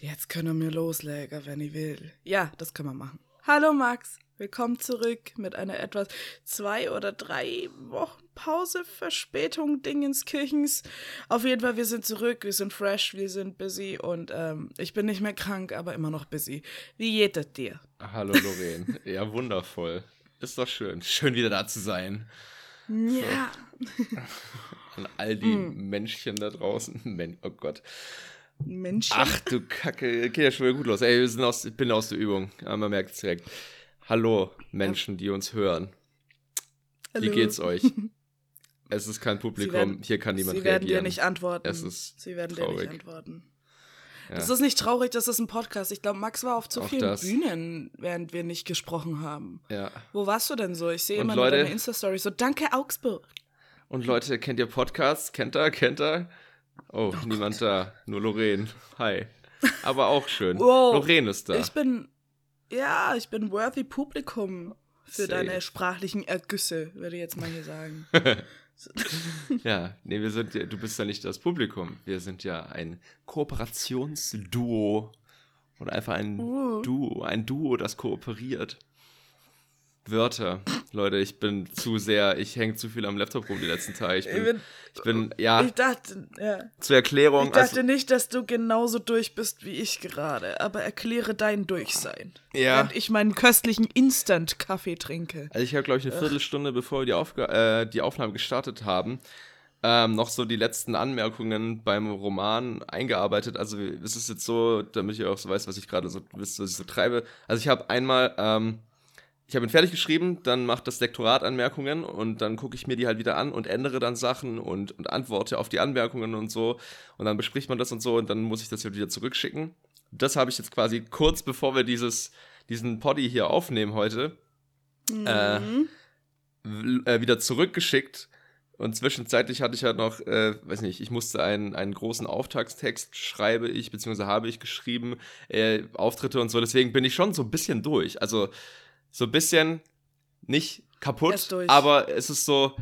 Jetzt können wir loslegen, wenn ich will. Ja, das können wir machen. Hallo Max, willkommen zurück mit einer etwas zwei oder drei Wochen Pause, Verspätung, Dingenskirchens. Auf jeden Fall, wir sind zurück, wir sind fresh, wir sind busy und ähm, ich bin nicht mehr krank, aber immer noch busy. Wie geht es dir? Hallo Lorraine. ja, wundervoll. Ist doch schön. Schön wieder da zu sein. Ja. So. An all die hm. Männchen da draußen. Oh Gott. Männchen. Ach du Kacke, geht ja schon wieder gut los. Ey, wir sind aus, ich bin aus der Übung. Ja, man merkt es direkt. Hallo, Menschen, die uns hören. Hallo. Wie geht's euch? Es ist kein Publikum, werden, hier kann niemand reagieren. Sie werden reagieren. dir nicht antworten. Es ist Sie werden traurig. dir nicht antworten. Ja. Das ist nicht traurig, das ist ein Podcast. Ich glaube, Max war auf zu Auch vielen das. Bühnen, während wir nicht gesprochen haben. Ja. Wo warst du denn so? Ich sehe immer Leute, nur deine Insta-Story. So, danke Augsburg. Und Leute, kennt ihr Podcasts? Kennt ihr? Kennt ihr? Oh, oh niemand Gott. da. Nur Lorraine. Hi. Aber auch schön. wow. Lorraine ist da. Ich bin, ja, ich bin worthy Publikum für Safe. deine sprachlichen Ergüsse, würde ich jetzt mal hier sagen. ja, nee, wir sind, du bist ja nicht das Publikum. Wir sind ja ein Kooperationsduo. Oder einfach ein uh. Duo, ein Duo, das kooperiert. Wörter. Leute, ich bin zu sehr, ich hänge zu viel am Laptop rum die letzten Tage. Ich bin, ich bin, ich bin ja. Ich dachte, ja. Zur Erklärung. Ich dachte also, nicht, dass du genauso durch bist wie ich gerade, aber erkläre dein Durchsein. Ja. Während ich meinen köstlichen Instant-Kaffee trinke. Also ich habe, glaube ich, eine Viertelstunde, bevor wir die, Aufga äh, die Aufnahme gestartet haben, ähm, noch so die letzten Anmerkungen beim Roman eingearbeitet. Also es ist jetzt so, damit ihr auch so weißt, was ich gerade so wisst, was ich so treibe. Also ich habe einmal ähm, ich habe ihn fertig geschrieben, dann macht das Lektorat Anmerkungen und dann gucke ich mir die halt wieder an und ändere dann Sachen und, und antworte auf die Anmerkungen und so. Und dann bespricht man das und so und dann muss ich das wieder zurückschicken. Das habe ich jetzt quasi kurz bevor wir dieses, diesen Poddy hier aufnehmen heute mhm. äh, äh, wieder zurückgeschickt. Und zwischenzeitlich hatte ich halt noch, äh, weiß nicht, ich musste einen, einen großen Auftragstext schreibe ich, beziehungsweise habe ich geschrieben, äh, Auftritte und so. Deswegen bin ich schon so ein bisschen durch. Also so ein bisschen nicht kaputt, aber es ist so.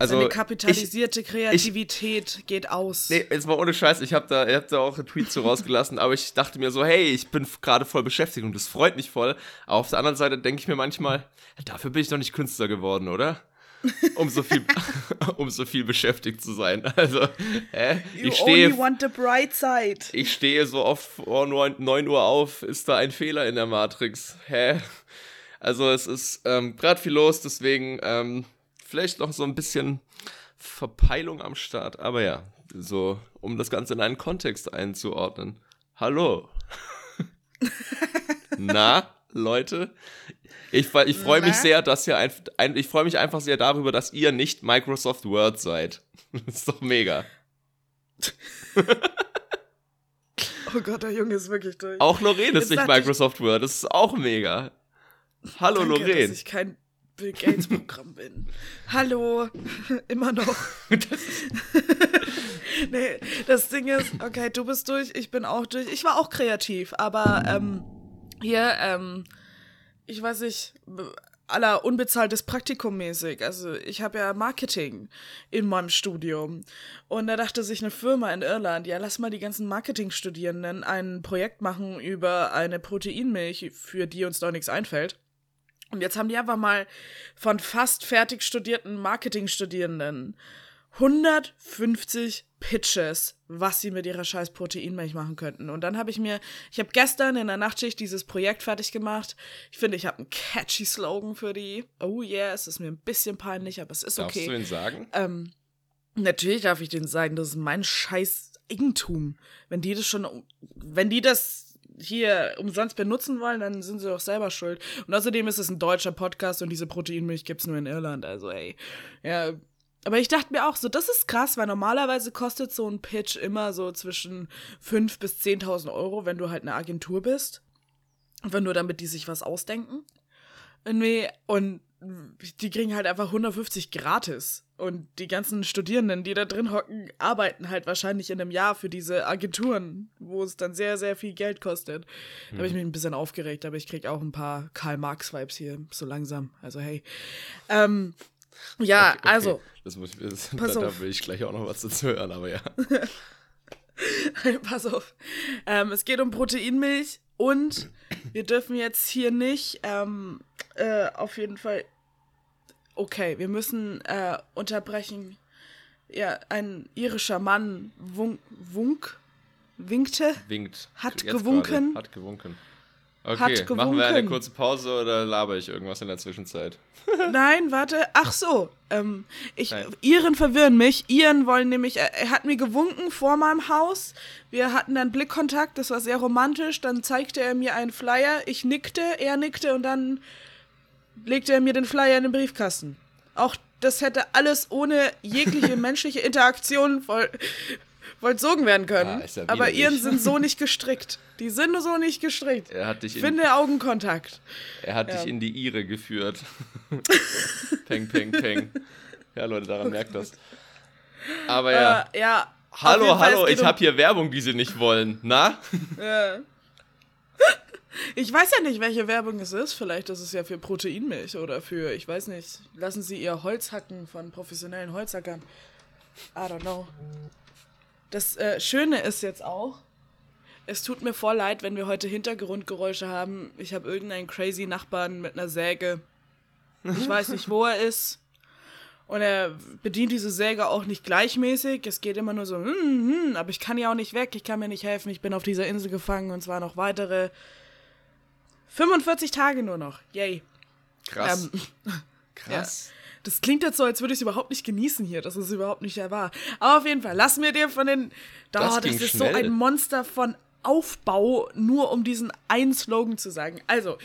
Also, Eine kapitalisierte ich, Kreativität ich, geht aus. Nee, jetzt mal ohne Scheiß, ich habe da, hab da auch einen Tweet zu rausgelassen, aber ich dachte mir so, hey, ich bin gerade voll beschäftigt und das freut mich voll. Aber auf der anderen Seite denke ich mir manchmal, dafür bin ich doch nicht Künstler geworden, oder? Um so viel, um so viel beschäftigt zu sein. Also, hä? You ich stehe, want the bright side. Ich stehe so oft vor 9 Uhr auf. Ist da ein Fehler in der Matrix? Hä? Also, es ist ähm, gerade viel los, deswegen ähm, vielleicht noch so ein bisschen Verpeilung am Start. Aber ja, so, um das Ganze in einen Kontext einzuordnen. Hallo. Na, Leute, ich, ich freue mich sehr, dass ihr ein, ein ich freue mich einfach sehr darüber, dass ihr nicht Microsoft Word seid. Das ist doch mega. oh Gott, der Junge ist wirklich durch. Auch Lorraine ist nicht Microsoft Word, das ist auch mega. Hallo Danke, Lorraine. Dass ich kein Bill Gates Programm bin. Hallo, immer noch. Das nee, das Ding ist, okay, du bist durch, ich bin auch durch. Ich war auch kreativ, aber ähm, hier, ähm, ich weiß nicht, aller unbezahltes Praktikum mäßig. Also ich habe ja Marketing in meinem Studium. Und da dachte sich eine Firma in Irland, ja, lass mal die ganzen Marketingstudierenden ein Projekt machen über eine Proteinmilch, für die uns doch nichts einfällt. Und jetzt haben die einfach mal von fast fertig studierten Marketingstudierenden 150 Pitches, was sie mit ihrer scheiß Proteinmilch machen könnten. Und dann habe ich mir, ich habe gestern in der Nachtschicht dieses Projekt fertig gemacht. Ich finde, ich habe einen catchy Slogan für die. Oh yeah, es ist mir ein bisschen peinlich, aber es ist okay. Darfst du ihn sagen? Ähm, natürlich darf ich den sagen, das ist mein scheiß Eigentum. Wenn die das schon, wenn die das hier umsonst benutzen wollen, dann sind sie doch selber schuld. Und außerdem ist es ein deutscher Podcast und diese Proteinmilch gibt es nur in Irland. Also ey, ja, aber ich dachte mir auch so, das ist krass, weil normalerweise kostet so ein Pitch immer so zwischen 5.000 bis 10.000 Euro, wenn du halt eine Agentur bist. Einfach nur damit die sich was ausdenken. Irgendwie, und die kriegen halt einfach 150 gratis. Und die ganzen Studierenden, die da drin hocken, arbeiten halt wahrscheinlich in einem Jahr für diese Agenturen, wo es dann sehr, sehr viel Geld kostet. Da habe ich mich ein bisschen aufgeregt, aber ich krieg auch ein paar Karl-Marx-Vibes hier so langsam. Also hey. Ähm, ja, okay, okay. also. Das muss ich, das, da, da, will ich gleich auch noch was dazu hören, aber ja. Pass auf. Ähm, es geht um Proteinmilch und wir dürfen jetzt hier nicht ähm, äh, auf jeden Fall. Okay, wir müssen äh, unterbrechen. Ja, ein irischer Mann wunk, wunk winkte. Winkt. Hat Jetzt gewunken. Gerade. Hat gewunken. Okay, machen wir eine kurze Pause oder laber ich irgendwas in der Zwischenzeit? Nein, warte. Ach so. Ähm, ich, Nein. Iren verwirren mich. Iren wollen nämlich, er, er hat mir gewunken vor meinem Haus. Wir hatten dann Blickkontakt, das war sehr romantisch. Dann zeigte er mir einen Flyer. Ich nickte, er nickte und dann legte er mir den Flyer in den Briefkasten. Auch das hätte alles ohne jegliche menschliche Interaktion voll, vollzogen werden können. Ah, ja Aber. Iren sind so nicht gestrickt. Die sind so nicht gestrickt. Er hat dich in, Finde Augenkontakt. er hat Ja. dich in die Ire geführt. peng, peng, peng. Ja, Leute, daran merkt das. Aber ja. Äh, ja. hallo, hallo, ich um- habe hier Werbung, die Sie nicht wollen. Na? Ja. Ich weiß ja nicht, welche Werbung es ist. Vielleicht ist es ja für Proteinmilch oder für, ich weiß nicht, lassen Sie Ihr Holz hacken von professionellen Holzhackern. I don't know. Das äh, Schöne ist jetzt auch, es tut mir voll leid, wenn wir heute Hintergrundgeräusche haben. Ich habe irgendeinen crazy Nachbarn mit einer Säge. Ich weiß nicht, wo er ist. Und er bedient diese Säge auch nicht gleichmäßig. Es geht immer nur so, hm, hm, aber ich kann ja auch nicht weg, ich kann mir nicht helfen, ich bin auf dieser Insel gefangen und zwar noch weitere 45 Tage nur noch. Yay. Krass. Ähm, Krass. Das klingt jetzt so, als würde ich es überhaupt nicht genießen hier. Das ist überhaupt nicht wahr. Aber auf jeden Fall, lass mir dir von den. Das Oh, das ist schnell. so ein Monster von Aufbau, nur um diesen einen Slogan zu sagen. Also,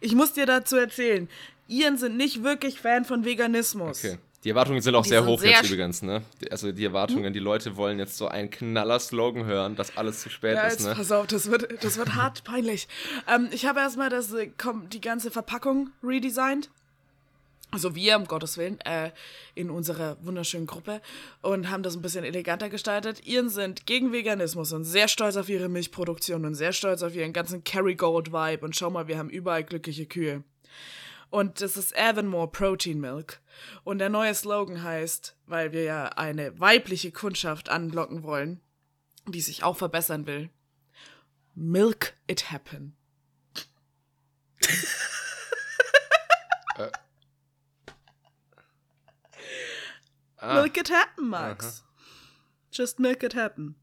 ich muss dir dazu erzählen. Iren sind nicht wirklich Fan von Veganismus. Okay. Die Erwartungen sind auch Die sehr sind hoch sehr jetzt Hm? übrigens, ne? Also die Erwartungen, die Leute wollen jetzt so einen Knaller-Slogan hören, dass alles zu spät Ja, ist, jetzt ne? pass auf, das wird, das wird hart peinlich. Ähm, ich habe erstmal das, äh, komm, die ganze Verpackung redesigned. Also wir, um Gottes Willen, äh, in unserer wunderschönen Gruppe und haben das ein bisschen eleganter gestaltet. Iren sind gegen Veganismus und sehr stolz auf ihre Milchproduktion und sehr stolz auf ihren ganzen Kerrygold-Vibe. Und schau mal, wir haben überall glückliche Kühe. Und das ist Avonmore Protein Milk. Und der neue Slogan heißt, weil wir ja eine weibliche Kundschaft anlocken wollen, die sich auch verbessern will. Milk it happen. Ah, Milk it happen, Max. Just milk it happen.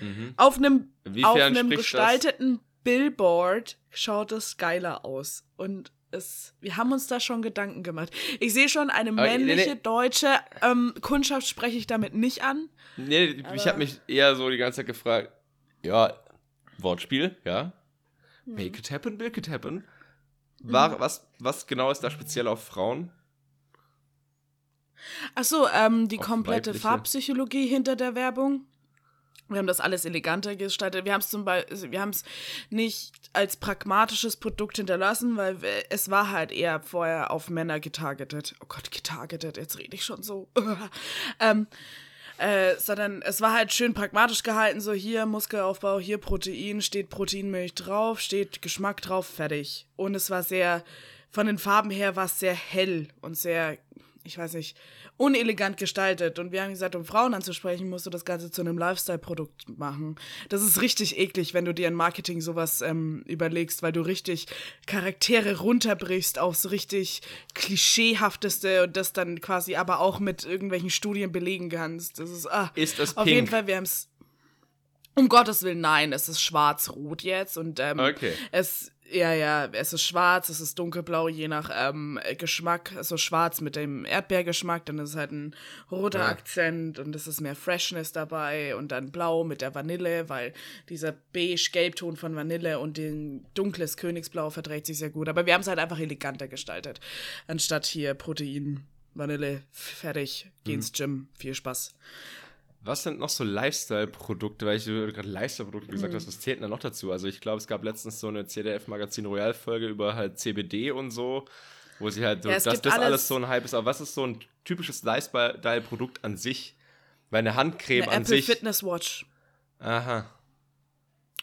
mhm. Auf einem, auf einem gestalteten Billboard schaut es geiler aus. Und es, wir haben uns da schon Gedanken gemacht. Ich sehe schon, eine Aber, nee, männliche nee. deutsche ähm, Kundschaft spreche ich damit nicht an. Nee, ich habe mich eher so die ganze Zeit gefragt, ja, Wortspiel, ja. Hm. Make it happen, make it happen. War, was, was genau ist da speziell auf Frauen? Achso, ähm, die komplette weibliche. Farbpsychologie hinter der Werbung. Wir haben das alles eleganter gestaltet. Wir haben es zum Beispiel, wir haben es nicht als pragmatisches Produkt hinterlassen, weil es war halt eher vorher auf Männer getargetet. Oh Gott, getargetet, jetzt rede ich schon so. ähm, äh, sondern es war halt schön pragmatisch gehalten, so hier Muskelaufbau, hier Protein, steht Proteinmilch drauf, steht Geschmack drauf, fertig. Und es war sehr, von den Farben her war es sehr hell und sehr, ich weiß nicht, unelegant gestaltet. Und wir haben gesagt, um Frauen anzusprechen, musst du das Ganze zu einem Lifestyle-Produkt machen. Das ist richtig eklig, wenn du dir in Marketing sowas ähm, überlegst, weil du richtig Charaktere runterbrichst aufs richtig klischeehafteste und das dann quasi aber auch mit irgendwelchen Studien belegen kannst. Das ist, ah, Ist es auf pink? jeden Fall, wir haben es. Um Gottes Willen, nein, es ist schwarz-rot jetzt und ähm, Okay. es, ja, ja, es ist schwarz, es ist dunkelblau, je nach ähm, Geschmack. Also schwarz mit dem Erdbeergeschmack, dann ist es halt ein roter Ja. Akzent und es ist mehr Freshness dabei und dann blau mit der Vanille, weil dieser beige-gelbton von Vanille und den dunkles Königsblau verträgt sich sehr gut. Aber wir haben es halt einfach eleganter gestaltet, anstatt hier Protein, Vanille, fertig, geh ins Gym, viel Spaß. Was sind noch so Lifestyle-Produkte? Weil ich gerade Lifestyle-Produkte Mhm. gesagt hast, was zählt denn da noch dazu? Also ich glaube, es gab letztens so eine CDF-Magazin Royal-Folge über halt CBD und so, wo sie halt, so, Ja, dass das alles, alles- so ein Hype ist. Aber was ist so ein typisches Lifestyle-Produkt an sich? Weil eine Handcreme Eine an Apple sich. Fitness Watch. Aha.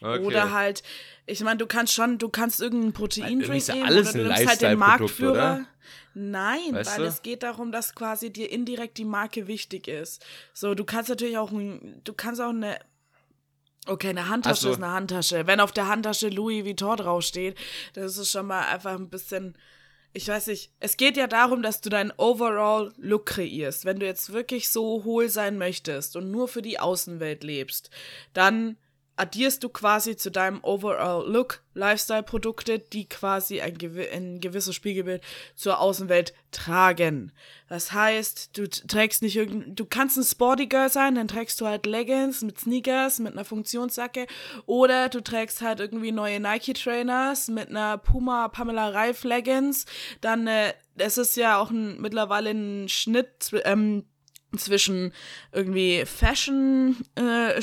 Okay. Oder halt, ich meine, du kannst schon, du kannst irgendeinen Proteindrink nehmen alles oder du nimmst halt den Marktführer. oder? Nein, Weißt weil du? es geht darum, dass quasi dir indirekt die Marke wichtig ist. So, du kannst natürlich auch, du kannst auch eine Okay, eine Handtasche Also- ist eine Handtasche. Wenn auf der Handtasche Louis Vuitton draufsteht, das ist schon mal einfach ein bisschen. Ich weiß nicht, es geht ja darum, dass du deinen Overall-Look kreierst. Wenn du jetzt wirklich so hohl sein möchtest und nur für die Außenwelt lebst, dann addierst du quasi zu deinem Overall-Look Lifestyle-Produkte, die quasi ein, gewi ein gewisses Spiegelbild zur Außenwelt tragen. Das heißt, du trägst nicht irgendein, du kannst ein Sporty Girl sein, dann trägst du halt Leggings mit Sneakers, mit einer Funktionsjacke oder du trägst halt irgendwie neue Nike Trainers mit einer Puma Pamela Reif Leggings. Dann, äh, es ist ja auch ein, mittlerweile ein Schnitt, ähm, zwischen irgendwie Fashion äh,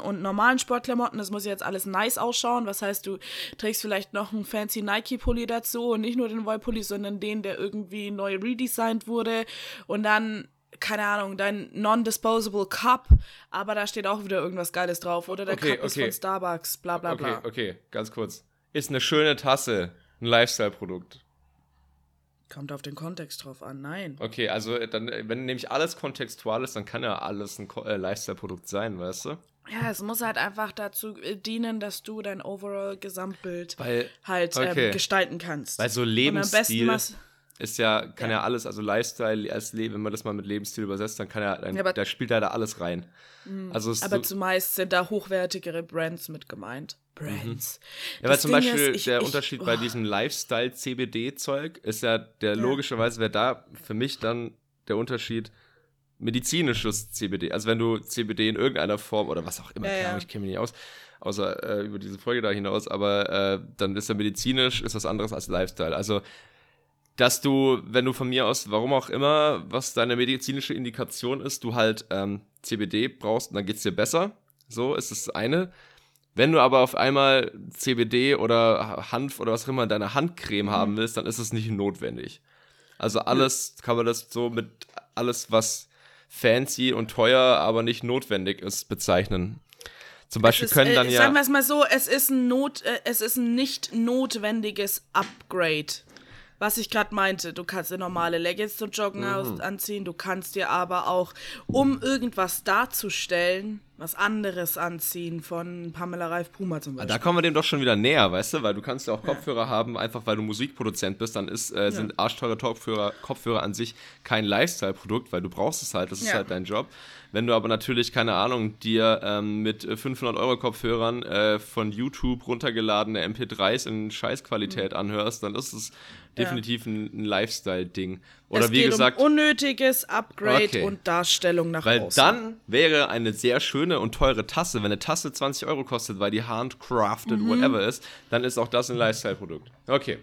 und normalen Sportklamotten. Das muss jetzt alles nice ausschauen. Was heißt, du trägst vielleicht noch einen fancy Nike Pulli dazu und nicht nur den Wollpulli, sondern den, der irgendwie neu redesigned wurde und dann keine Ahnung, dein Non-Disposable Cup, aber da steht auch wieder irgendwas Geiles drauf. Oder der Okay, Cup ist okay. von Starbucks, bla bla Okay, bla. okay, ganz kurz. Ist eine schöne Tasse ein Lifestyle-Produkt? Kommt auf den Kontext drauf an, nein. Okay, also äh, dann, äh, wenn nämlich alles kontextual ist, dann kann ja alles ein äh, Lifestyle-Produkt sein, weißt du? Ja, es muss halt einfach dazu äh, dienen, dass du dein overall Gesamtbild Weil, halt okay. ähm, gestalten kannst. weil so Lebensstil ist ja, kann ja. Ja. alles, also Lifestyle als Leben, wenn man das mal mit Lebensstil übersetzt, dann kann ja, dann, Ja, da spielt da da alles rein. Also es aber so, zumeist sind da hochwertigere Brands mit gemeint. Brands. Mhm. Ja, weil zum Ding Beispiel ist, ich- der ich- Unterschied bei oh. diesem Lifestyle-CBD-Zeug ist ja, der logischerweise wäre da für mich dann der Unterschied medizinisches CBD. Also wenn du CBD in irgendeiner Form oder was auch immer, Ja, Ahnung, ja. ich kenne mich nicht aus, außer äh, über diese Folge da hinaus, aber äh, dann ist ja medizinisch, ist was anderes als Lifestyle. Also dass du, wenn du von mir aus, warum auch immer, was deine medizinische Indikation ist, du halt ähm, CBD brauchst, dann geht's dir besser. So ist das eine. Wenn du aber auf einmal CBD oder Hanf oder was auch immer in deiner Handcreme haben willst, dann ist es nicht notwendig. Also alles kann man das so mit alles, was fancy und teuer, aber nicht notwendig ist, bezeichnen. Zum Beispiel ist, können äh, dann ja. Sagen wir es mal so, es ist ein, Not, äh, es ist ein nicht notwendiges Upgrade. Was ich gerade meinte, du kannst dir normale Leggings zum Joggen Mhm. anziehen, du kannst dir aber auch, um irgendwas darzustellen, was anderes anziehen von Pamela Reif Puma zum Beispiel. Da kommen wir dem doch schon wieder näher, weißt du, weil du kannst ja auch Kopfhörer haben, einfach weil du Musikproduzent bist, dann ist, äh, sind arschteure Kopfhörer, Kopfhörer an sich kein Lifestyle-Produkt, weil du brauchst es halt, das ist Ja. halt dein Job. Wenn du aber natürlich, keine Ahnung, dir ähm, mit äh, 500 Euro Kopfhörern äh, von YouTube runtergeladene MP3s in Scheißqualität anhörst, dann ist es definitiv ein, ein Lifestyle-Ding. Oder es wie gesagt, um unnötiges Upgrade Okay. und Darstellung nach weil außen. dann wäre eine sehr schöne und teure Tasse, wenn eine Tasse 20 Euro kostet, weil die handcrafted Mhm. whatever ist, dann ist auch das ein Lifestyle-Produkt. Okay.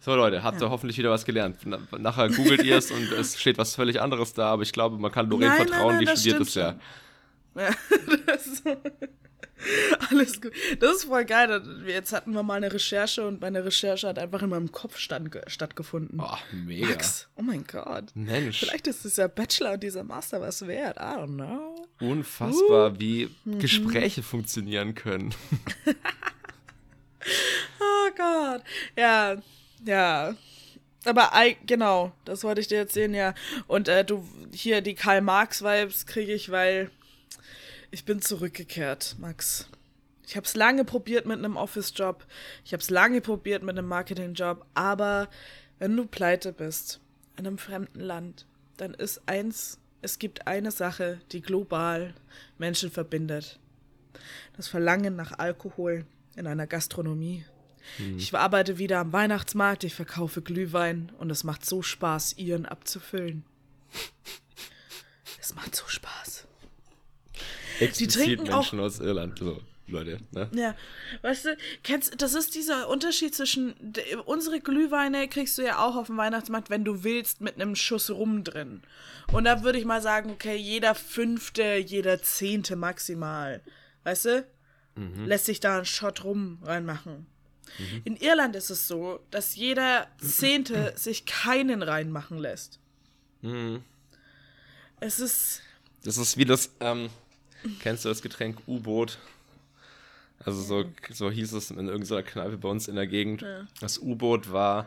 So Leute, habt ihr hoffentlich wieder was gelernt. Na- Nachher googelt ihr es und es steht was völlig anderes da, aber ich glaube, man kann Lorraine Nein, nein, vertrauen, nein, die das studiert stimmt es ja. Ja, das, alles gut. Das ist voll geil. Jetzt hatten wir mal eine Recherche und meine Recherche hat einfach in meinem Kopf stand, stattgefunden. Oh, mega. Max, oh mein Gott. Mensch, Vielleicht ist dieser Bachelor und dieser Master was wert. I don't know. unfassbar, wie Mhm. Gespräche funktionieren können. Oh Gott. Ja, ja. Aber genau, das wollte ich dir erzählen, ja. Und äh, du, hier die Karl-Marx-Vibes kriege ich, weil ich bin zurückgekehrt, Max. Ich habe es lange probiert mit einem Office-Job. Ich habe es lange probiert mit einem Marketing-Job. Aber wenn du pleite bist in einem fremden Land, dann ist eins, es gibt eine Sache, die global Menschen verbindet. Das Verlangen nach Alkohol in einer Gastronomie. Ich arbeite wieder am Weihnachtsmarkt, ich verkaufe Glühwein und es macht so Spaß, ihren abzufüllen. Es macht so Spaß. Explizit trinken auch- Menschen aus Irland, so, Leute. Ne? Ja, weißt du, kennst, das ist dieser Unterschied zwischen, unsere Glühweine kriegst du ja auch auf dem Weihnachtsmarkt, wenn du willst, mit einem Schuss rum drin. Und da würde ich mal sagen, okay, jeder fünfte, jeder zehnte maximal, weißt du, lässt sich da einen Shot rum reinmachen. In Irland ist es so, dass jeder Zehnte sich keinen reinmachen lässt. Es ist, Das ist wie das, ähm, kennst du das Getränk U-Boot? Also so, so hieß es in irgendeiner Kneipe bei uns in der Gegend. Das U-Boot war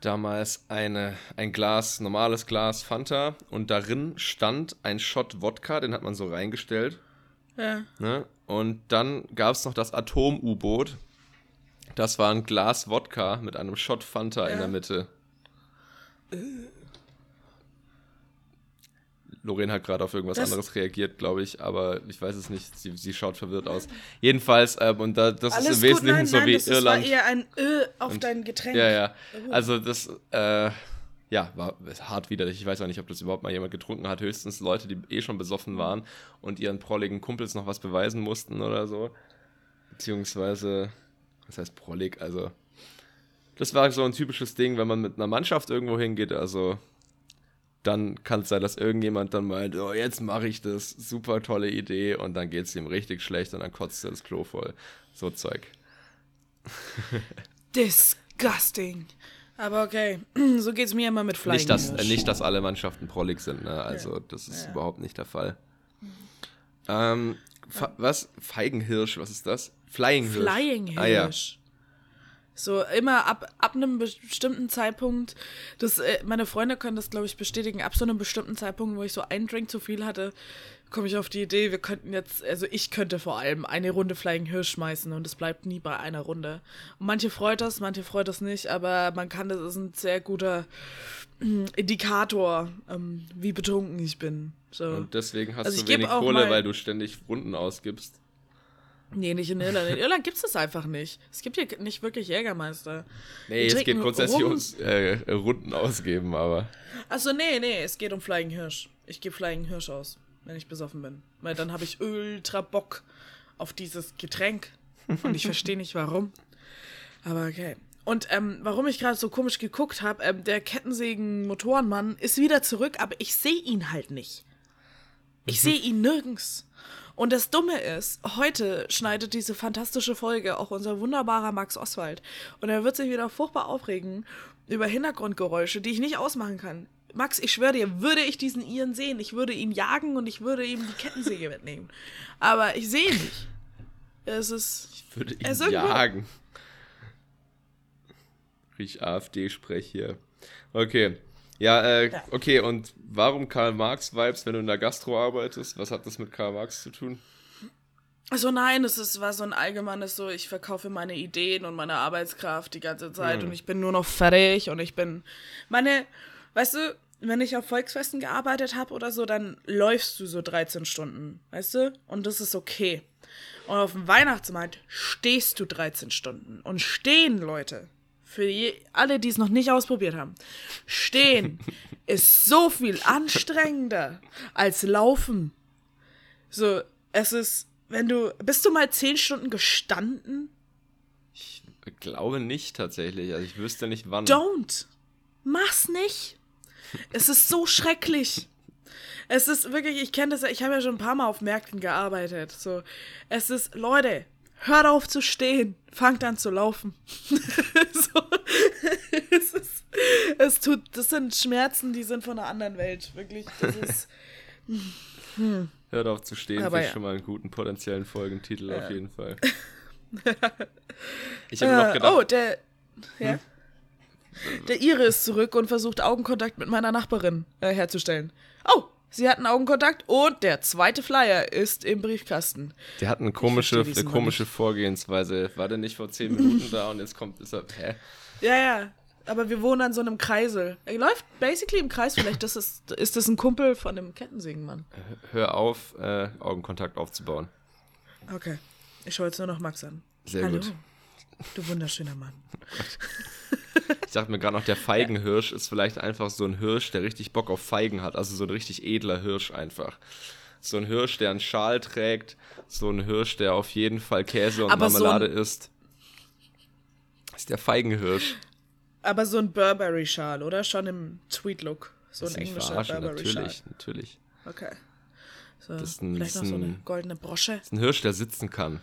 damals eine, ein Glas, normales Glas Fanta und darin stand ein Shot Wodka, den hat man so reingestellt. Ja. Ne? Und dann gab es noch das Atom-U-Boot. Das war ein Glas Wodka mit einem Shot Fanta in Ja. der Mitte. Lorraine hat gerade auf irgendwas Das- anderes reagiert, glaube ich, aber ich weiß es nicht. Sie, sie schaut verwirrt aus. Jedenfalls, ähm, und da, das Alles ist im gut, Wesentlichen nein, so nein, wie das ist- war Irland. eher ein Ö auf Und- dein Getränk. Ja, ja. Oh. Also das, äh, ja, war hart widerlich. Ich weiß auch nicht, ob das überhaupt mal jemand getrunken hat. Höchstens Leute, die eh schon besoffen waren und ihren prolligen Kumpels noch was beweisen mussten oder so. Beziehungsweise, was heißt prollig? Also, das war so ein typisches Ding, wenn man mit einer Mannschaft irgendwo hingeht, also dann kann es sein, dass irgendjemand dann meint, oh, jetzt mache ich das, super tolle Idee und dann geht es ihm richtig schlecht und dann kotzt er das Klo voll. So Zeug. Disgusting. Aber okay, so geht's mir immer mit Flying Nicht dass, äh, nicht, dass alle Mannschaften prollig sind, ne? Also, das ist Ja. überhaupt nicht der Fall. Ähm, Fe- was? Feigenhirsch, was ist das? Flying Hirsch. Flying Hirsch. Ah, ja. So immer ab, ab einem bestimmten Zeitpunkt, das, äh, meine Freunde können das, glaube ich, bestätigen, ab so einem bestimmten Zeitpunkt, wo ich so einen Drink zu viel hatte, komme ich auf die Idee, wir könnten jetzt, also ich könnte vor allem eine Runde Flying Hirsch schmeißen und es bleibt nie bei einer Runde. Und manche freut das, manche freut das nicht, aber man kann, das ist ein sehr guter mm, Indikator, ähm, wie betrunken ich bin. So. Und deswegen hast Also du wenig Kohle, weil du ständig Runden ausgibst. Nee, nicht in Irland. In Irland gibt es das einfach nicht. Es gibt hier nicht wirklich Jägermeister. Nee, es geht grundsätzlich rum. ums äh, Runden ausgeben, aber. Achso, nee, nee, es geht um Flying Hirsch. Ich gebe Flying Hirsch aus, wenn ich besoffen bin. Weil dann habe ich ultra Bock auf dieses Getränk. Und ich verstehe nicht warum. Aber okay. Und ähm, warum ich gerade so komisch geguckt habe, ähm, der Kettensägen-Motorenmann ist wieder zurück, aber ich sehe ihn halt nicht. Ich sehe ihn nirgends. Und das Dumme ist, heute schneidet diese fantastische Folge auch unser wunderbarer Max Oswald. Und er wird sich wieder furchtbar aufregen über Hintergrundgeräusche, die ich nicht ausmachen kann. Max, ich schwöre dir, würde ich diesen Iren sehen, ich würde ihn jagen und ich würde ihm die Kettensäge mitnehmen. Aber ich sehe ihn nicht. Es ist. Ich würde ihn ist jagen. Riech AfD-Sprech hier. Okay. Ja, äh, okay, und warum Karl Marx-Vibes, wenn du in der Gastro arbeitest? Was hat das mit Karl Marx zu tun? Also nein, es ist, war so ein allgemeines so, ich verkaufe meine Ideen und meine Arbeitskraft die ganze Zeit Mhm. und ich bin nur noch fertig und ich bin meine, weißt du, wenn ich auf Volksfesten gearbeitet habe oder so, dann läufst du so 13 Stunden, weißt du? Und das ist okay. Und auf dem Weihnachtsmarkt stehst du 13 Stunden. Und stehen, Leute, für je, alle, die es noch nicht ausprobiert haben, stehen ist so viel anstrengender als laufen. So, es ist, wenn du, bist du mal 10 Stunden gestanden? Ich glaube nicht tatsächlich. Also ich wüsste nicht wann. Don't. Mach's nicht. Es ist so schrecklich. Es ist wirklich, ich kenne das, ja, ich habe ja schon ein paar Mal auf Märkten gearbeitet. So, es ist, Leute, hört auf zu stehen, fangt an zu laufen. so, es ist, es tut, das sind Schmerzen, die sind von einer anderen Welt, wirklich. Das ist, Hört auf zu stehen, Aber ja. schon mal einen guten potenziellen Folgentitel Ja. auf jeden Fall. Ich habe noch äh, gedacht, oh, der, ja. Der Ire ist zurück und versucht Augenkontakt mit meiner Nachbarin äh, herzustellen. Oh, sie hatten Augenkontakt und der zweite Flyer ist im Briefkasten. der hat eine komische, eine komische Vorgehensweise. War der nicht vor zehn Minuten da und jetzt kommt, ist er, hä? Ja, ja. Aber wir wohnen an so einem Kreisel. Er läuft basically im Kreis. Vielleicht das ist, ist das ein Kumpel von dem Kettensägenmann. Hör auf, äh, Augenkontakt aufzubauen. Okay. Ich schaue jetzt nur noch Max an. Sehr Hallo. gut. Du wunderschöner Mann. Ich dachte mir gerade noch, der Feigenhirsch ist vielleicht einfach so ein Hirsch, der richtig Bock auf Feigen hat. Also so ein richtig edler Hirsch einfach. So ein Hirsch, der einen Schal trägt. So ein Hirsch, der auf jeden Fall Käse und Aber so Marmelade isst. Das ist der Feigenhirsch. Aber so ein Burberry-Schal, oder? Schon im Tweet-Look. So ein englischer verarschen, Burberry-Schal. natürlich, natürlich. Okay. So, Das ist ein- vielleicht noch so eine ein- goldene Brosche. Das ist ein Hirsch, der sitzen kann.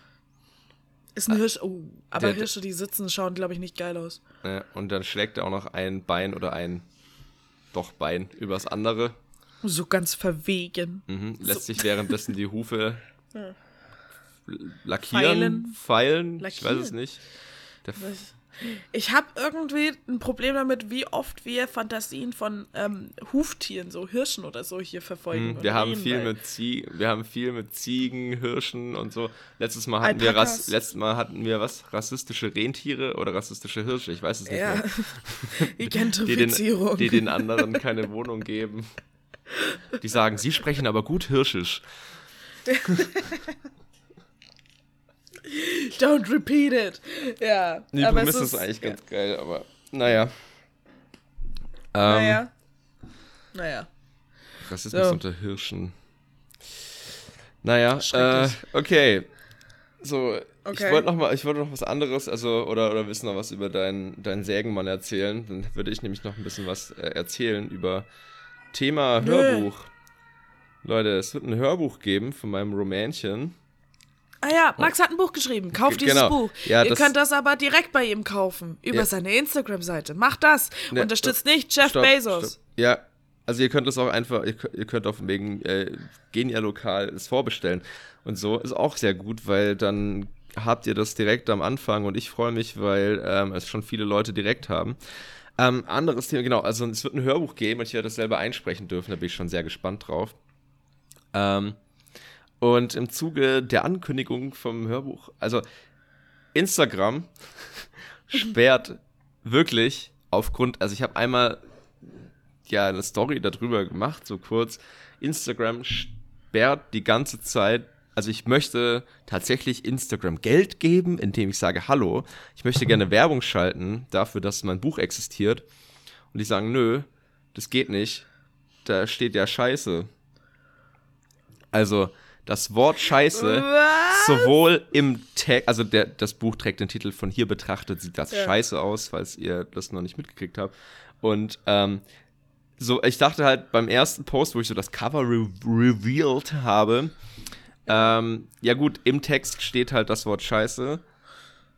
Ist ein Hirsch. Oh, aber der- Hirsche, die sitzen, schauen, glaube ich, nicht geil aus. Ne? Und dann schlägt er auch noch ein Bein oder ein doch Bein übers andere. So ganz verwegen. Mhm. Lässt sich währenddessen die Hufe lackieren, Feilen. feilen, ich weiß Lackieren. es nicht. Der, Was? Ich habe irgendwie ein Problem damit, wie oft wir Fantasien von ähm, Huftieren, so Hirschen oder so hier verfolgen. Hm, wir, haben viel mit Ziegen, wir haben viel mit Ziegen, Hirschen und so. Letztes Mal hatten wir Ras letztes Mal hatten wir was rassistische Rentiere oder rassistische Hirsche, ich weiß es nicht ja. mehr. die Gentrifizierung. Die den, die den anderen keine Wohnung geben. Die sagen, sie sprechen aber gut Hirschisch. Don't repeat it. Ja. Die aber Prämisse ist, ist eigentlich ganz ja. geil, aber naja. Ähm, naja. Naja. Rassismus so. unter Hirschen. Naja, äh, okay. So, okay. ich wollte noch mal, ich wollte noch was anderes, also oder oder wissen noch was über deinen deinen Sägenmann erzählen. Dann würde ich nämlich noch ein bisschen was äh, erzählen über Thema Nö. Hörbuch. Leute, es wird ein Hörbuch geben von meinem Rumänchen. Ah ja, Max hat ein Buch geschrieben. Kauft dieses genau. Buch. Ja, Ihr könnt das aber direkt bei ihm kaufen. Über ja. seine Instagram-Seite. Macht das. Ne, Unterstützt stopp, nicht Jeff stopp, Bezos. Stopp. Ja, also ihr könnt es auch einfach, ihr, ihr könnt auf wegen äh, Genia Lokal es vorbestellen. Und so ist auch sehr gut, weil dann habt ihr das direkt am Anfang und ich freue mich, weil ähm, es schon viele Leute direkt haben. Ähm, anderes Thema, genau, also es wird ein Hörbuch geben und ich werde das selber einsprechen dürfen, da bin ich schon sehr gespannt drauf. Ähm, und im Zuge der Ankündigung vom Hörbuch, also Instagram sperrt wirklich aufgrund, also ich habe einmal ja eine Story darüber gemacht, so kurz. Instagram sperrt die ganze Zeit, also ich möchte tatsächlich Instagram Geld geben, indem ich sage, hallo, ich möchte gerne Werbung schalten dafür, dass mein Buch existiert. Und die sagen, nö, das geht nicht. Da steht ja Scheiße. Also, das Wort Scheiße Was? sowohl im Text, also der, das Buch trägt den Titel von hier betrachtet sieht das ja. Scheiße aus, falls ihr das noch nicht mitgekriegt habt. Und ähm, so, ich dachte halt beim ersten Post, wo ich so das Cover re revealed habe, ähm, ja gut, im Text steht halt das Wort Scheiße.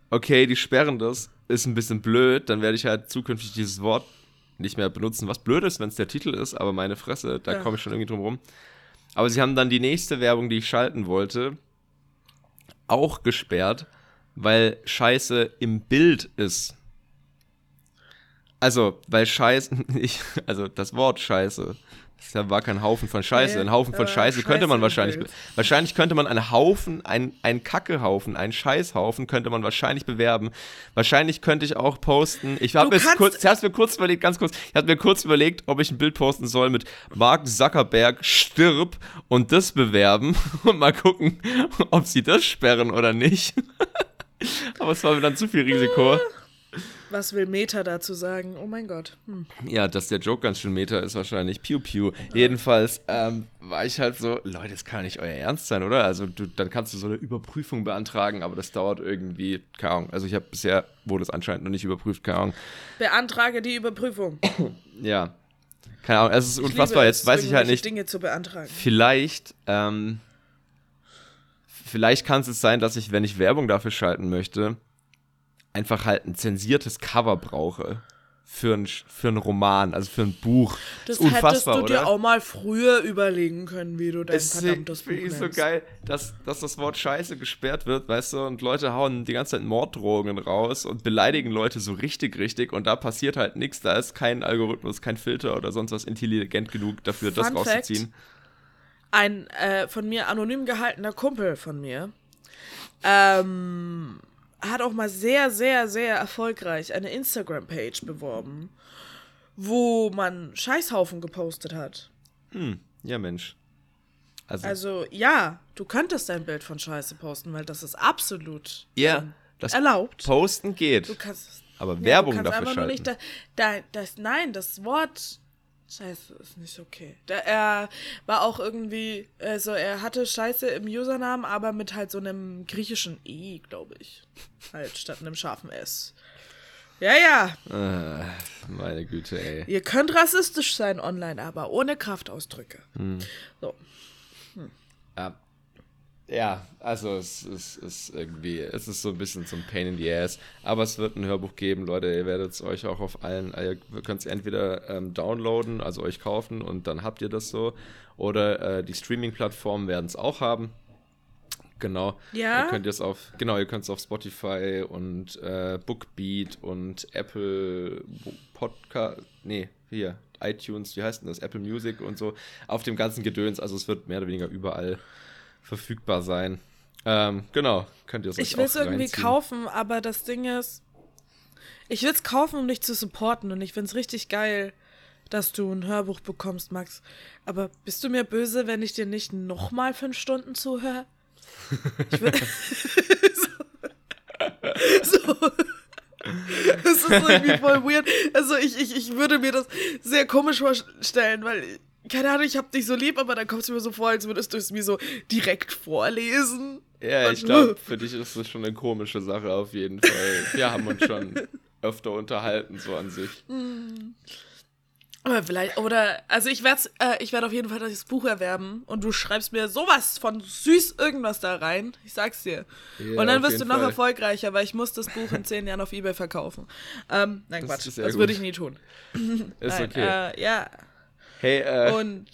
Okay, die sperren das, ist ein bisschen blöd, dann werde ich halt zukünftig dieses Wort nicht mehr benutzen, was blöd ist, wenn es der Titel ist, aber meine Fresse, da ja. komme ich schon irgendwie drum rum. Aber sie haben dann die nächste Werbung, die ich schalten wollte, auch gesperrt, weil Scheiße im Bild ist. Also, weil Scheiße, ich, also das Wort Scheiße das war kein Haufen von Scheiße. Ein Haufen von Scheiße, Scheiße könnte man wahrscheinlich. Wahrscheinlich könnte man einen Haufen, ein, ein Kackehaufen, einen Scheißhaufen könnte man wahrscheinlich bewerben. Wahrscheinlich könnte ich auch posten. Ich habe mir kurz, ich mir kurz überlegt, ganz kurz, ich habe mir kurz überlegt, ob ich ein Bild posten soll mit Mark Zuckerberg stirb und das bewerben und mal gucken, ob sie das sperren oder nicht. Aber es war mir dann zu viel Risiko. Was will Meta dazu sagen? Oh mein Gott. Hm. Ja, dass der Joke ganz schön Meta ist wahrscheinlich. Piu Piu. Jedenfalls ähm, war ich halt so, Leute, das kann nicht euer Ernst sein, oder? Also du, dann kannst du so eine Überprüfung beantragen, aber das dauert irgendwie, keine Ahnung. Also ich habe bisher, wurde es anscheinend noch nicht überprüft, keine Ahnung. Beantrage die Überprüfung. ja. Keine Ahnung, es ist ich unfassbar. Jetzt weiß ich halt nicht. Dinge zu beantragen. Vielleicht, ähm, vielleicht kann es sein, dass ich, wenn ich Werbung dafür schalten möchte, einfach halt ein zensiertes Cover brauche für ein, für einen Roman, also für ein Buch. Das ist hättest du oder? dir auch mal früher überlegen können, wie du dein es verdammtes Buch nennst. so geil, dass, dass das Wort Scheiße gesperrt wird, weißt du, und Leute hauen die ganze Zeit Morddrohungen raus und beleidigen Leute so richtig, richtig und da passiert halt nichts, da ist kein Algorithmus, kein Filter oder sonst was intelligent genug dafür, Fun das rauszuziehen. Fact, ein äh, von mir anonym gehaltener Kumpel von mir ähm, hat auch mal sehr, sehr, sehr erfolgreich eine Instagram-Page beworben, wo man Scheißhaufen gepostet hat. Hm, ja, Mensch. Also, also ja, du könntest dein Bild von Scheiße posten, weil das ist absolut ja, ähm, das erlaubt. Posten geht. Du kannst, aber ja, Werbung dafür schalten. Da, da, das, nein, das Wort Scheiße, ist nicht okay. Der, er war auch irgendwie, also er hatte Scheiße im Usernamen, aber mit halt so einem griechischen E, glaube ich. Halt, statt einem scharfen S. Ja, ja. Ah, meine Güte, ey. Ihr könnt rassistisch sein online, aber ohne Kraftausdrücke. Hm. So. Hm. Ja, ja, also es ist, ist irgendwie, es ist so ein bisschen zum Pain in the Ass. Aber es wird ein Hörbuch geben, Leute. Ihr werdet es euch auch auf allen, ihr könnt es entweder ähm, downloaden, also euch kaufen und dann habt ihr das so. Oder äh, die Streaming-Plattformen werden es auch haben. genau. Ja? Ihr könnt es auf, genau, ihr könnt es auf Spotify und äh, Bookbeat und Apple Podcast, nee, hier, iTunes, wie heißt denn das? Apple Music und so, auf dem ganzen Gedöns. Also es wird mehr oder weniger überall verfügbar sein. Ähm, genau, könnt ihr es Ich will es irgendwie kaufen, aber das Ding ist, ich will es kaufen, um dich zu supporten und ich finde es richtig geil, dass du ein Hörbuch bekommst, Max. Aber bist du mir böse, wenn ich dir nicht nochmal fünf Stunden zuhöre? Ich will so. so. Das ist irgendwie voll weird. Also ich, ich, ich würde mir das sehr komisch vorstellen, weil, keine Ahnung, ich hab dich so lieb, aber dann kommt es mir so vor, als würdest du es mir so direkt vorlesen. Ja, ich glaube, für dich ist das schon eine komische Sache auf jeden Fall. Wir haben uns schon öfter unterhalten, so an sich. Aber vielleicht, oder, also ich werde äh, ich auf jeden Fall das Buch erwerben und du schreibst mir sowas von süß irgendwas da rein. Ich sag's dir. Ja, und dann wirst du noch Fall. erfolgreicher, weil ich muss das Buch in zehn Jahren auf Ebay verkaufen. Ähm, nein, Das Quatsch. Das würde ich nie tun. Ist nein, okay. Äh, ja. Hey, äh, Und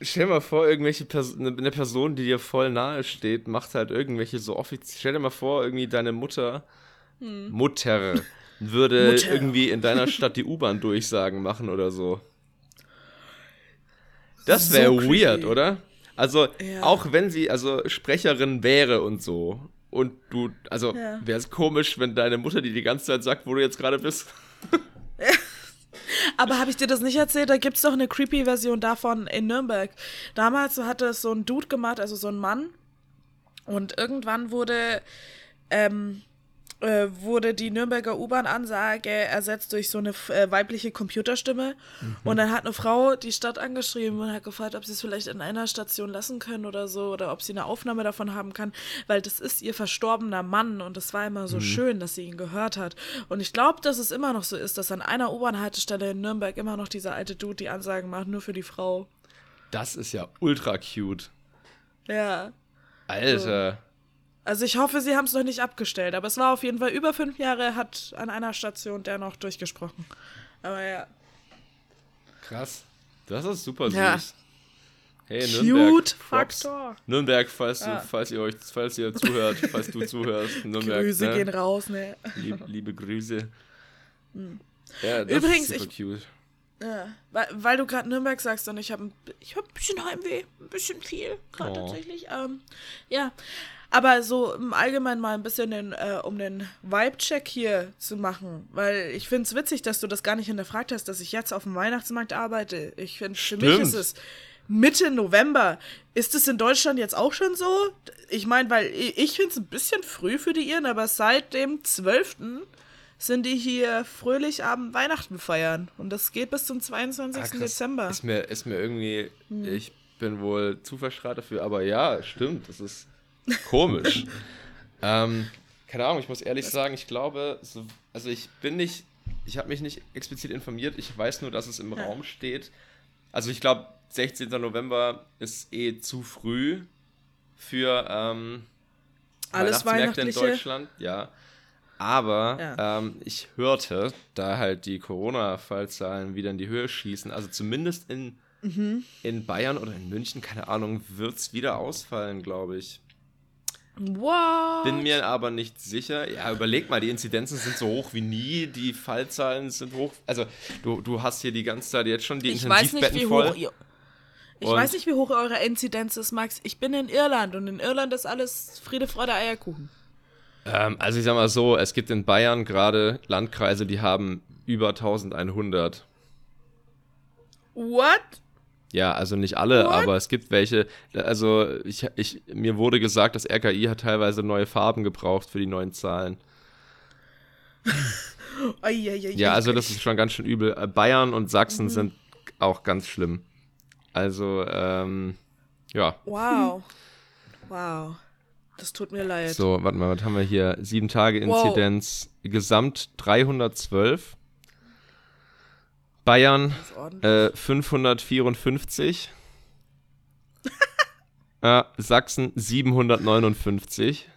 stell dir mal vor, irgendwelche Pers eine eine Person, die dir voll nahe steht, macht halt irgendwelche so offiziell. Stell dir mal vor, irgendwie deine Mutter, Mutter, würde Hm. Mutter. irgendwie in deiner Stadt die U-Bahn-Durchsagen machen oder so. Das So wäre creepy. weird, oder? Also, Ja. auch wenn sie also Sprecherin wäre und so. Und du, also Ja. wäre es komisch, wenn deine Mutter dir die ganze Zeit sagt, wo du jetzt gerade bist. Aber habe ich dir das nicht erzählt? Da gibt es doch eine creepy Version davon in Nürnberg. Damals hatte es so ein Dude gemacht, also so ein Mann. Und irgendwann wurde, ähm, äh, wurde die Nürnberger U-Bahn-Ansage ersetzt durch so eine äh, weibliche Computerstimme. Und dann hat eine Frau die Stadt angeschrieben und hat gefragt, ob sie es vielleicht in einer Station lassen können oder so. Oder ob sie eine Aufnahme davon haben kann. Weil das ist ihr verstorbener Mann. Und es war immer so schön, dass sie ihn gehört hat. Und ich glaube, dass es immer noch so ist, dass an einer U-Bahn-Haltestelle in Nürnberg immer noch dieser alte Dude die Ansagen macht, nur für die Frau. Das ist ja ultra cute. Ja. Alter. Also ich hoffe, sie haben es noch nicht abgestellt, aber es war auf jeden Fall über fünf Jahre, hat an einer Station der noch durchgesprochen. Aber ja. Krass. Das ist super süß. Ja. Hey, Cute Nürnberg. Faktor. Nürnberg, falls, du, falls ihr euch, falls ihr zuhört, falls du zuhörst, Nürnberg. Grüße ne? gehen raus, ne? Lieb, liebe Grüße. Ja, das Übrigens, ist super ich- cute. Ja. Weil, weil du gerade Nürnberg sagst und ich habe ich hab ein bisschen Heimweh, ein bisschen viel gerade Oh. tatsächlich. Ähm, ja. Aber so im Allgemeinen mal ein bisschen den, äh, um den Vibe-Check hier zu machen. Weil ich finde es witzig, dass du das gar nicht hinterfragt hast, dass ich jetzt auf dem Weihnachtsmarkt arbeite. Ich finde, für mich ist es Mitte November. Ist es in Deutschland jetzt auch schon so? Ich meine, weil ich, finde es ein bisschen früh für die Iren, aber seit dem 12. sind die hier fröhlich Abend Weihnachten feiern. Und das geht bis zum 22. Ah. Dezember. Ist mir, ist mir irgendwie, Hm. ich bin wohl zu verstrahlt dafür, aber ja, stimmt, das ist komisch. ähm, keine Ahnung, ich muss ehrlich sagen, ich glaube, so, also ich bin nicht, ich habe mich nicht explizit informiert, ich weiß nur, dass es im Ja. Raum steht. Also ich glaube, 16. November ist eh zu früh für ähm, Alles Weihnachtsmärkte in? Deutschland, ja. Aber Ja. ähm, ich hörte, da halt die Corona-Fallzahlen wieder in die Höhe schießen, also zumindest in, Mhm. in Bayern oder in München, keine Ahnung, wird es wieder ausfallen, glaube ich. What? Bin mir aber nicht sicher. Ja, überleg mal, die Inzidenzen sind so hoch wie nie, die Fallzahlen sind hoch. Also, du, du hast hier die ganze Zeit jetzt schon die ich weiß nicht, Intensivbetten wie voll. hoch ihr. Ich weiß nicht, wie hoch eure Inzidenz ist, Max. Ich bin in Irland und in Irland ist alles Friede, Freude, Eierkuchen. Ähm, also, ich sag mal so, es gibt in Bayern gerade Landkreise, die haben über 1100. What? Ja, also nicht alle, What? aber es gibt welche. Also ich, ich, mir wurde gesagt, das RKI hat teilweise neue Farben gebraucht für die neuen Zahlen. Ja, also das ist schon ganz schön übel. Äh, Bayern und Mhm. Sachsen sind auch ganz schlimm. Also, ähm, ja. Wow. Wow. Das tut mir leid. So, warte mal, was haben wir hier? Sieben Tage Wow. Inzidenz, gesamt 312. Bayern äh, 554. äh, Sachsen 759.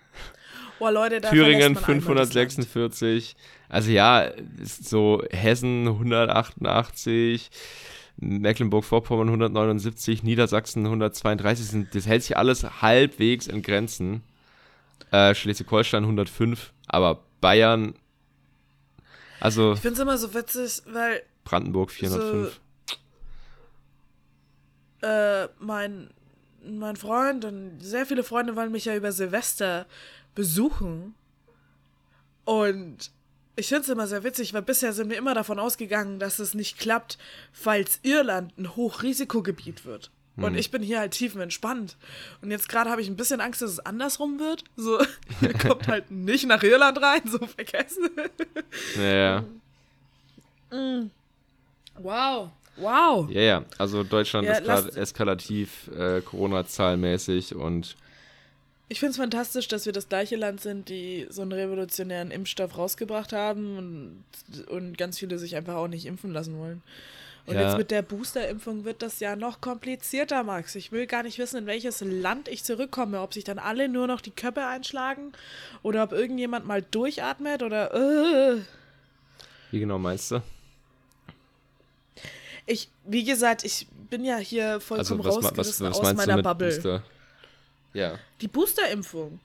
Boah, Leute, da Thüringen verlässt man einmal das Land. 546. Also ja, so Hessen 188, Mecklenburg-Vorpommern 179, Niedersachsen 132. Sind, das hält sich alles halbwegs in Grenzen. Äh, Schleswig-Holstein 105, aber Bayern, also Ich finde es immer so witzig, weil Brandenburg 405. äh, mein, mein Freund und sehr viele Freunde wollen mich ja über Silvester besuchen. Und ich finde es immer sehr witzig, weil bisher sind wir immer davon ausgegangen, dass es nicht klappt, falls Irland ein Hochrisikogebiet wird. Und ich bin hier halt tiefenentspannt. Und jetzt gerade habe ich ein bisschen Angst, dass es andersrum wird. So, ihr kommt halt nicht nach Irland rein, so vergessen. Ja, ja. Wow. Wow. Ja, ja. Also Deutschland Ja, ist gerade eskalativ äh, Corona-zahlmäßig und Ich finde es fantastisch, dass wir das gleiche Land sind, die so einen revolutionären Impfstoff rausgebracht haben und, und ganz viele sich einfach auch nicht impfen lassen wollen. Und Ja. jetzt mit der Boosterimpfung wird das ja noch komplizierter, Max. Ich will gar nicht wissen, in welches Land ich zurückkomme, ob sich dann alle nur noch die Köpfe einschlagen oder ob irgendjemand mal durchatmet oder äh. wie genau meinst du? Ich, wie gesagt, ich bin ja hier vollkommen Also ma- was, rausgerissen was aus du meiner mit Bubble. Booster? Ja. Die Boosterimpfung.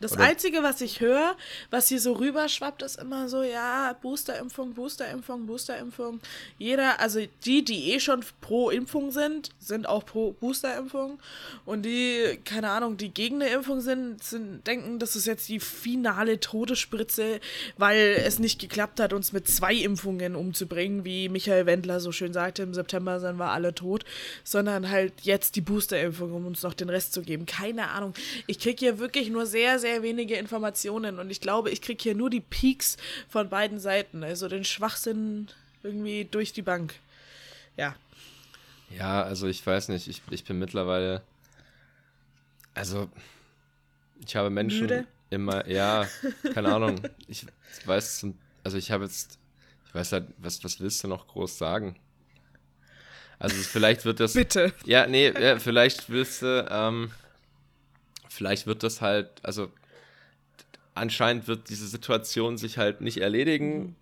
Das Oder- Einzige, was ich höre, was hier so rüberschwappt, ist immer so, ja, Boosterimpfung, Boosterimpfung, Boosterimpfung. Jeder, also die, die eh schon pro Impfung sind, sind auch pro Boosterimpfung. Und die, keine Ahnung, die gegen eine Impfung sind, sind, denken, das ist jetzt die finale Todesspritze, weil es nicht geklappt hat, uns mit zwei Impfungen umzubringen, wie Michael Wendler so schön sagte, im September sind wir alle tot, sondern halt jetzt die Boosterimpfung, um uns noch den Rest zu geben. Keine Ahnung. Ich kriege hier wirklich nur sehr, sehr wenige Informationen und ich glaube, ich kriege hier nur die Peaks von beiden Seiten, also den Schwachsinn irgendwie durch die Bank. Ja. Ja, also ich weiß nicht, ich, ich bin mittlerweile. Also, ich habe Menschen Müde? immer, ja, keine Ahnung. Ich weiß, also ich habe jetzt, ich weiß halt, was, was willst du noch groß sagen? Also vielleicht wird das. Bitte. Ja, nee, ja, vielleicht willst du, ähm, vielleicht wird das halt, also anscheinend wird diese Situation sich halt nicht erledigen.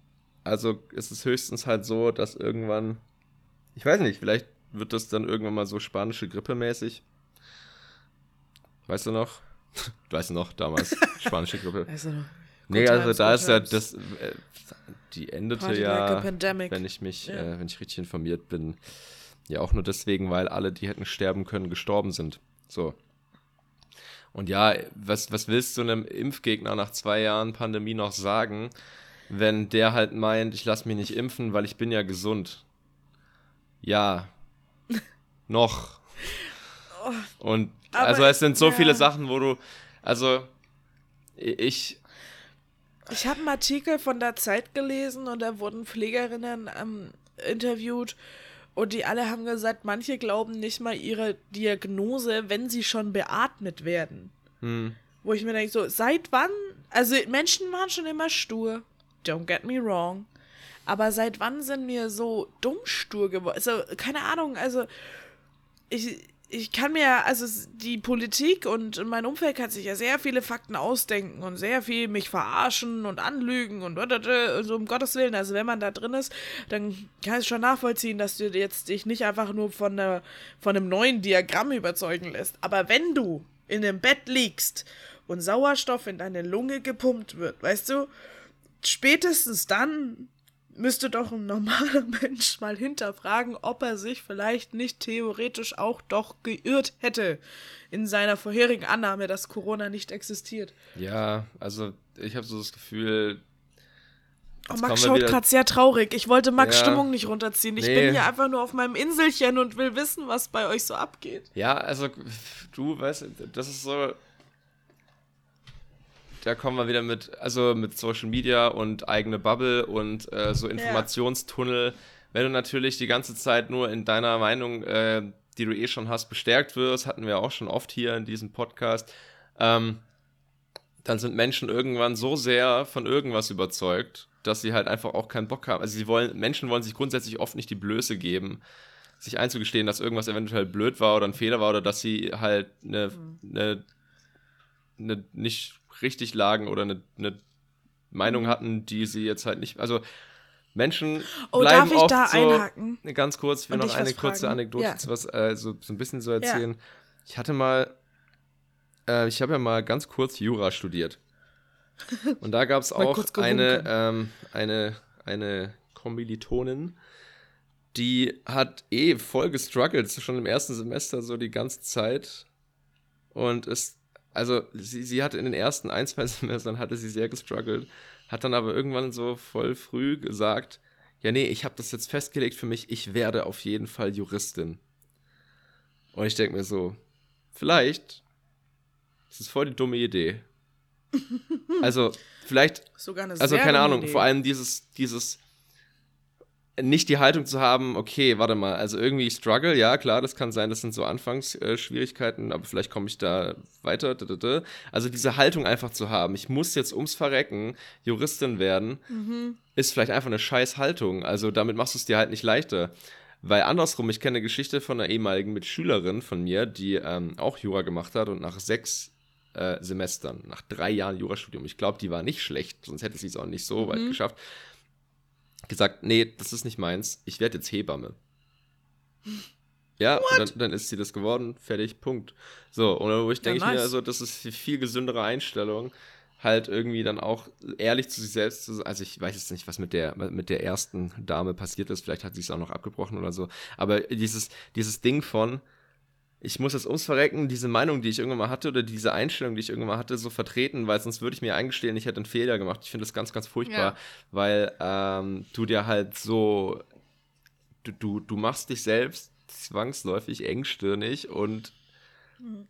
Also ist es höchstens halt so, dass irgendwann, ich weiß nicht, vielleicht wird das dann irgendwann mal so spanische Grippe mäßig. Weißt du noch? Du weißt noch, damals, spanische Grippe. Also, Nee, good also times, da ist ja das, äh, die endete Party like ja, pandemic. wenn ich mich, Ja. äh, wenn ich richtig informiert bin, ja auch nur deswegen, weil alle, die hätten sterben können, gestorben sind. So. Und ja, was, was willst du einem Impfgegner nach zwei Jahren Pandemie noch sagen, wenn der halt meint, ich lasse mich nicht impfen, weil ich bin ja gesund? Ja. noch. Und Oh, Aber also es sind so ja. viele Sachen, wo du, also ich, Ich habe einen Artikel von der Zeit gelesen und da wurden Pflegerinnen ähm, interviewt und die alle haben gesagt, manche glauben nicht mal ihre Diagnose, wenn sie schon beatmet werden. hm, Wo ich mir denke, so, seit wann? Also Menschen waren schon immer stur. Don't get me wrong. Aber seit wann sind wir so dumm stur geworden? Also, keine Ahnung, also ich, ich kann mir, also die Politik und mein Umfeld kann sich ja sehr viele Fakten ausdenken und sehr viel mich verarschen und anlügen und, und, so um Gottes Willen. Also wenn man da drin ist, dann kann ich schon nachvollziehen, dass du jetzt dich nicht einfach nur von, einer, von einem neuen Diagramm überzeugen lässt. Aber wenn du in einem Bett liegst und Sauerstoff in deine Lunge gepumpt wird, weißt du, spätestens dann müsste doch ein normaler Mensch mal hinterfragen, ob er sich vielleicht nicht theoretisch auch doch geirrt hätte in seiner vorherigen Annahme, dass Corona nicht existiert. ja, also ich habe so das Gefühl, Oh, Max schaut wieder- gerade sehr traurig. Ich wollte Max Ja. Stimmung nicht runterziehen. Ich Nee. bin hier einfach nur auf meinem Inselchen und will wissen, was bei euch so abgeht. Ja, also du weißt, das ist so. Da kommen wir wieder mit, also mit Social Media und eigene Bubble und äh, so Informationstunnel. Wenn du natürlich die ganze Zeit nur in deiner Meinung, äh, die du eh schon hast, bestärkt wirst, hatten wir auch schon oft hier in diesem Podcast, ähm, dann sind Menschen irgendwann so sehr von irgendwas überzeugt, dass sie halt einfach auch keinen Bock haben. Also sie wollen, Menschen wollen sich grundsätzlich oft nicht die Blöße geben, sich einzugestehen, dass irgendwas eventuell blöd war oder ein Fehler war oder dass sie halt eine, eine, eine nicht richtig lagen oder eine, eine Meinung hatten, die sie jetzt halt nicht. Also Menschen Oh, bleiben darf ich oft da so, einhaken? Ganz kurz, ich will noch eine kurze fragen? Anekdote Ja. was, äh, so, so ein bisschen so erzählen. Ich hatte mal äh, ich habe ja mal ganz kurz Jura studiert. Und da gab es auch eine, ähm, eine, eine Kommilitonin, die hat eh voll gestruggelt, schon im ersten Semester so die ganze Zeit. Und ist, also sie, sie hatte in den ersten ein, zwei Semestern hatte sie sehr gestruggelt, hat dann aber irgendwann so voll früh gesagt, ja nee, ich habe das jetzt festgelegt für mich, ich werde auf jeden Fall Juristin. Und ich denke mir so, vielleicht ist es voll die dumme Idee. also, vielleicht. Sogar eine also, keine Ahnung, Idee. vor allem dieses, dieses nicht die Haltung zu haben, okay, warte mal, also irgendwie struggle, ja, klar, das kann sein, das sind so Anfangsschwierigkeiten, aber vielleicht komme ich da weiter. Also diese Haltung einfach zu haben, ich muss jetzt ums Verrecken Juristin werden, mhm. ist vielleicht einfach eine scheiß Haltung. Also damit machst du es dir halt nicht leichter. Weil andersrum, ich kenne eine Geschichte von einer ehemaligen Mitschülerin von mir, die ähm, auch Jura gemacht hat und nach sechs äh, Semestern, nach drei Jahren Jurastudium, ich glaube, die war nicht schlecht, sonst hätte sie es auch nicht so mhm. weit geschafft, gesagt, nee, das ist nicht meins, ich werde jetzt Hebamme. Ja, dann, dann, ist sie das geworden, fertig, Punkt. So, und wo ich denke ja, nice. ich mir, also, das ist eine viel gesündere Einstellung, halt irgendwie dann auch ehrlich zu sich selbst zu sein. Also ich weiß jetzt nicht, was mit der, mit der ersten Dame passiert ist, vielleicht hat sie es auch noch abgebrochen oder so. Aber dieses, dieses Ding von, ich muss das ums Verrecken, diese Meinung, die ich irgendwann mal hatte, oder diese Einstellung, die ich irgendwann mal hatte, so vertreten, weil sonst würde ich mir eingestehen, ich hätte einen Fehler gemacht. Ich finde das ganz, ganz furchtbar, ja. weil ähm, du dir halt so, du, du, du machst dich selbst zwangsläufig engstirnig und mhm.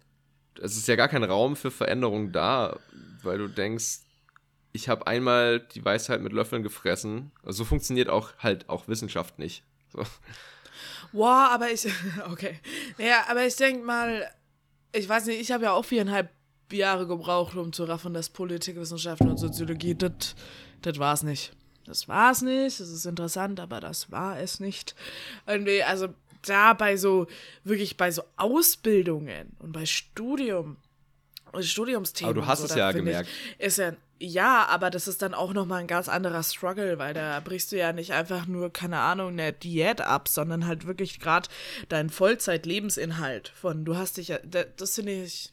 es ist ja gar kein Raum für Veränderung da, weil du denkst, ich habe einmal die Weisheit mit Löffeln gefressen. Also so funktioniert auch halt auch Wissenschaft nicht. So. Wow, aber ich. Okay. Naja, aber ich denke mal, ich weiß nicht, ich habe ja auch viereinhalb Jahre gebraucht, um zu raffen, dass Politikwissenschaften und Soziologie, das war es nicht. Das war es nicht. Das ist interessant, aber das war es nicht. Irgendwie, also da bei so, wirklich bei so Ausbildungen und bei Studium, Studiumsthemen. Aber du hast so, es ja gemerkt. Ich, ist ja ja, aber das ist dann auch nochmal ein ganz anderer Struggle, weil da brichst du ja nicht einfach nur, keine Ahnung, eine Diät ab, sondern halt wirklich gerade dein Vollzeit-Lebensinhalt von, du hast dich ja, das finde ich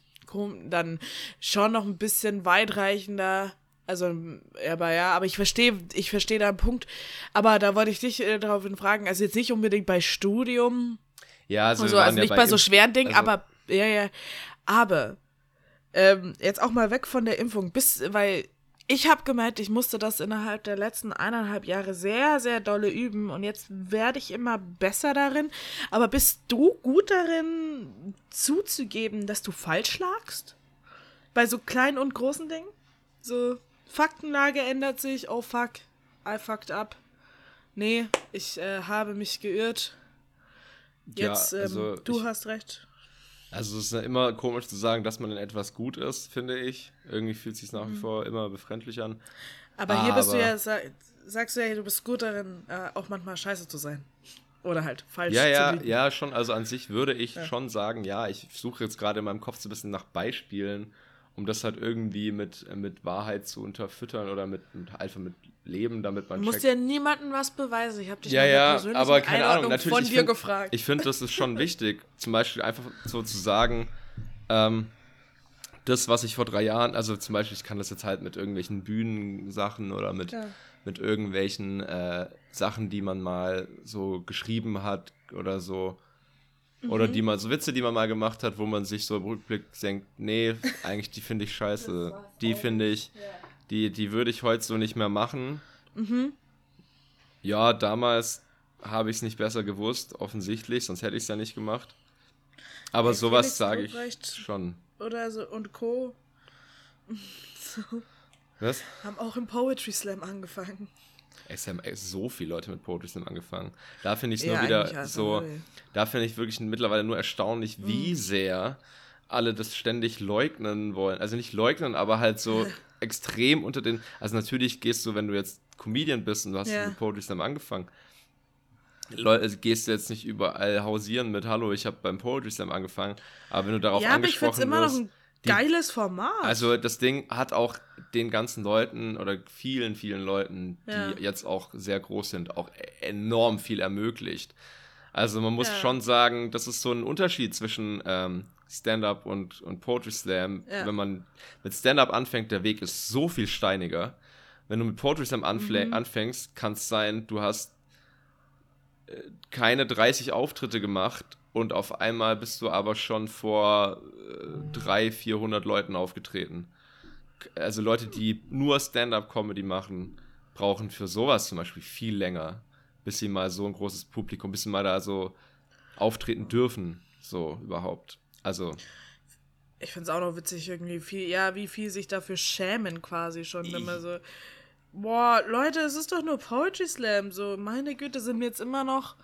dann schon noch ein bisschen weitreichender. Also, aber ja, aber ich verstehe, ich verstehe da einen Punkt. Aber da wollte ich dich äh, darauf fragen, also jetzt nicht unbedingt bei Studium. Ja, also, so, also nicht bei, bei so schweren Dingen, also, aber, ja, ja. Aber, ähm, jetzt auch mal weg von der Impfung, bis, weil ich habe gemerkt, ich musste das innerhalb der letzten eineinhalb Jahre sehr, sehr dolle üben und jetzt werde ich immer besser darin. Aber bist du gut darin, zuzugeben, dass du falsch lagst? Bei so kleinen und großen Dingen? So, Faktenlage ändert sich, oh fuck, I fucked up. Nee, ich äh, habe mich geirrt. Jetzt, ja, also ähm, du ich, hast recht. Also es ist ja immer komisch zu sagen, dass man in etwas gut ist, finde ich. Irgendwie fühlt es sich nach wie mhm. vor immer befremdlich an. Aber, Aber hier bist du ja, sagst du ja, du bist gut darin, äh, auch manchmal scheiße zu sein. Oder halt falsch ja, ja, zu liegen. Ja, schon. Also an sich würde ich ja. schon sagen, ja, ich suche jetzt gerade in meinem Kopf so ein bisschen nach Beispielen, um das halt irgendwie mit, mit Wahrheit zu unterfüttern oder mit, mit einfach mit Leben, damit man. Du musst ja niemandem was beweisen. Ich habe dich ja, ja, aber keine Ahnung, natürlich, von dir find, gefragt. Ich finde, das ist schon wichtig. Zum Beispiel einfach so zu sagen, ähm, das, was ich vor drei Jahren, also zum Beispiel, ich kann das jetzt halt mit irgendwelchen Bühnensachen oder mit, ja. mit irgendwelchen äh, Sachen, die man mal so geschrieben hat oder so. Oder mhm. die man, so Witze, die man mal gemacht hat, wo man sich so im Rückblick denkt, nee, eigentlich die finde ich scheiße. Die finde ich, die, die würde ich heute so nicht mehr machen. Mhm. Ja, damals habe ich es nicht besser gewusst, offensichtlich, sonst hätte ich es ja nicht gemacht. Aber hey, sowas sage ich schon. Oder so und Co. so. Was? Haben auch im Poetry Slam angefangen. Es haben so viele Leute mit Poetry Slam angefangen. Da finde ich es ja, nur wieder so. Null. Da finde ich wirklich mittlerweile nur erstaunlich, wie mhm. sehr alle das ständig leugnen wollen. Also nicht leugnen, aber halt so extrem unter den. Also natürlich gehst du, wenn du jetzt Comedian bist und du hast ja. mit Poetry Slam angefangen, also gehst du jetzt nicht überall hausieren mit Hallo, ich habe beim Poetry Slam angefangen, aber wenn du darauf ja, angesprochen wirst, die, geiles Format. Also das Ding hat auch den ganzen Leuten oder vielen, vielen Leuten, die ja. jetzt auch sehr groß sind, auch enorm viel ermöglicht. Also man muss ja. schon sagen, das ist so ein Unterschied zwischen ähm, Stand-up und, und Poetry Slam, Ja. wenn man mit Stand-up anfängt, der Weg ist so viel steiniger. Wenn du mit Poetry Slam Mhm. anfängst, kann es sein, du hast keine 30 Auftritte gemacht und auf einmal bist du aber schon vor äh, 300, 400 Leuten aufgetreten. Also Leute, die nur Stand-up-Comedy machen, brauchen für sowas zum Beispiel viel länger, bis sie mal so ein großes Publikum, bis sie mal da so auftreten dürfen, so überhaupt. Also, Ich finde es auch noch witzig, irgendwie viel, ja, wie viel sich dafür schämen quasi schon. Immer so, boah, Leute, es ist doch nur Poetry Slam. So, meine Güte, sind wir jetzt immer noch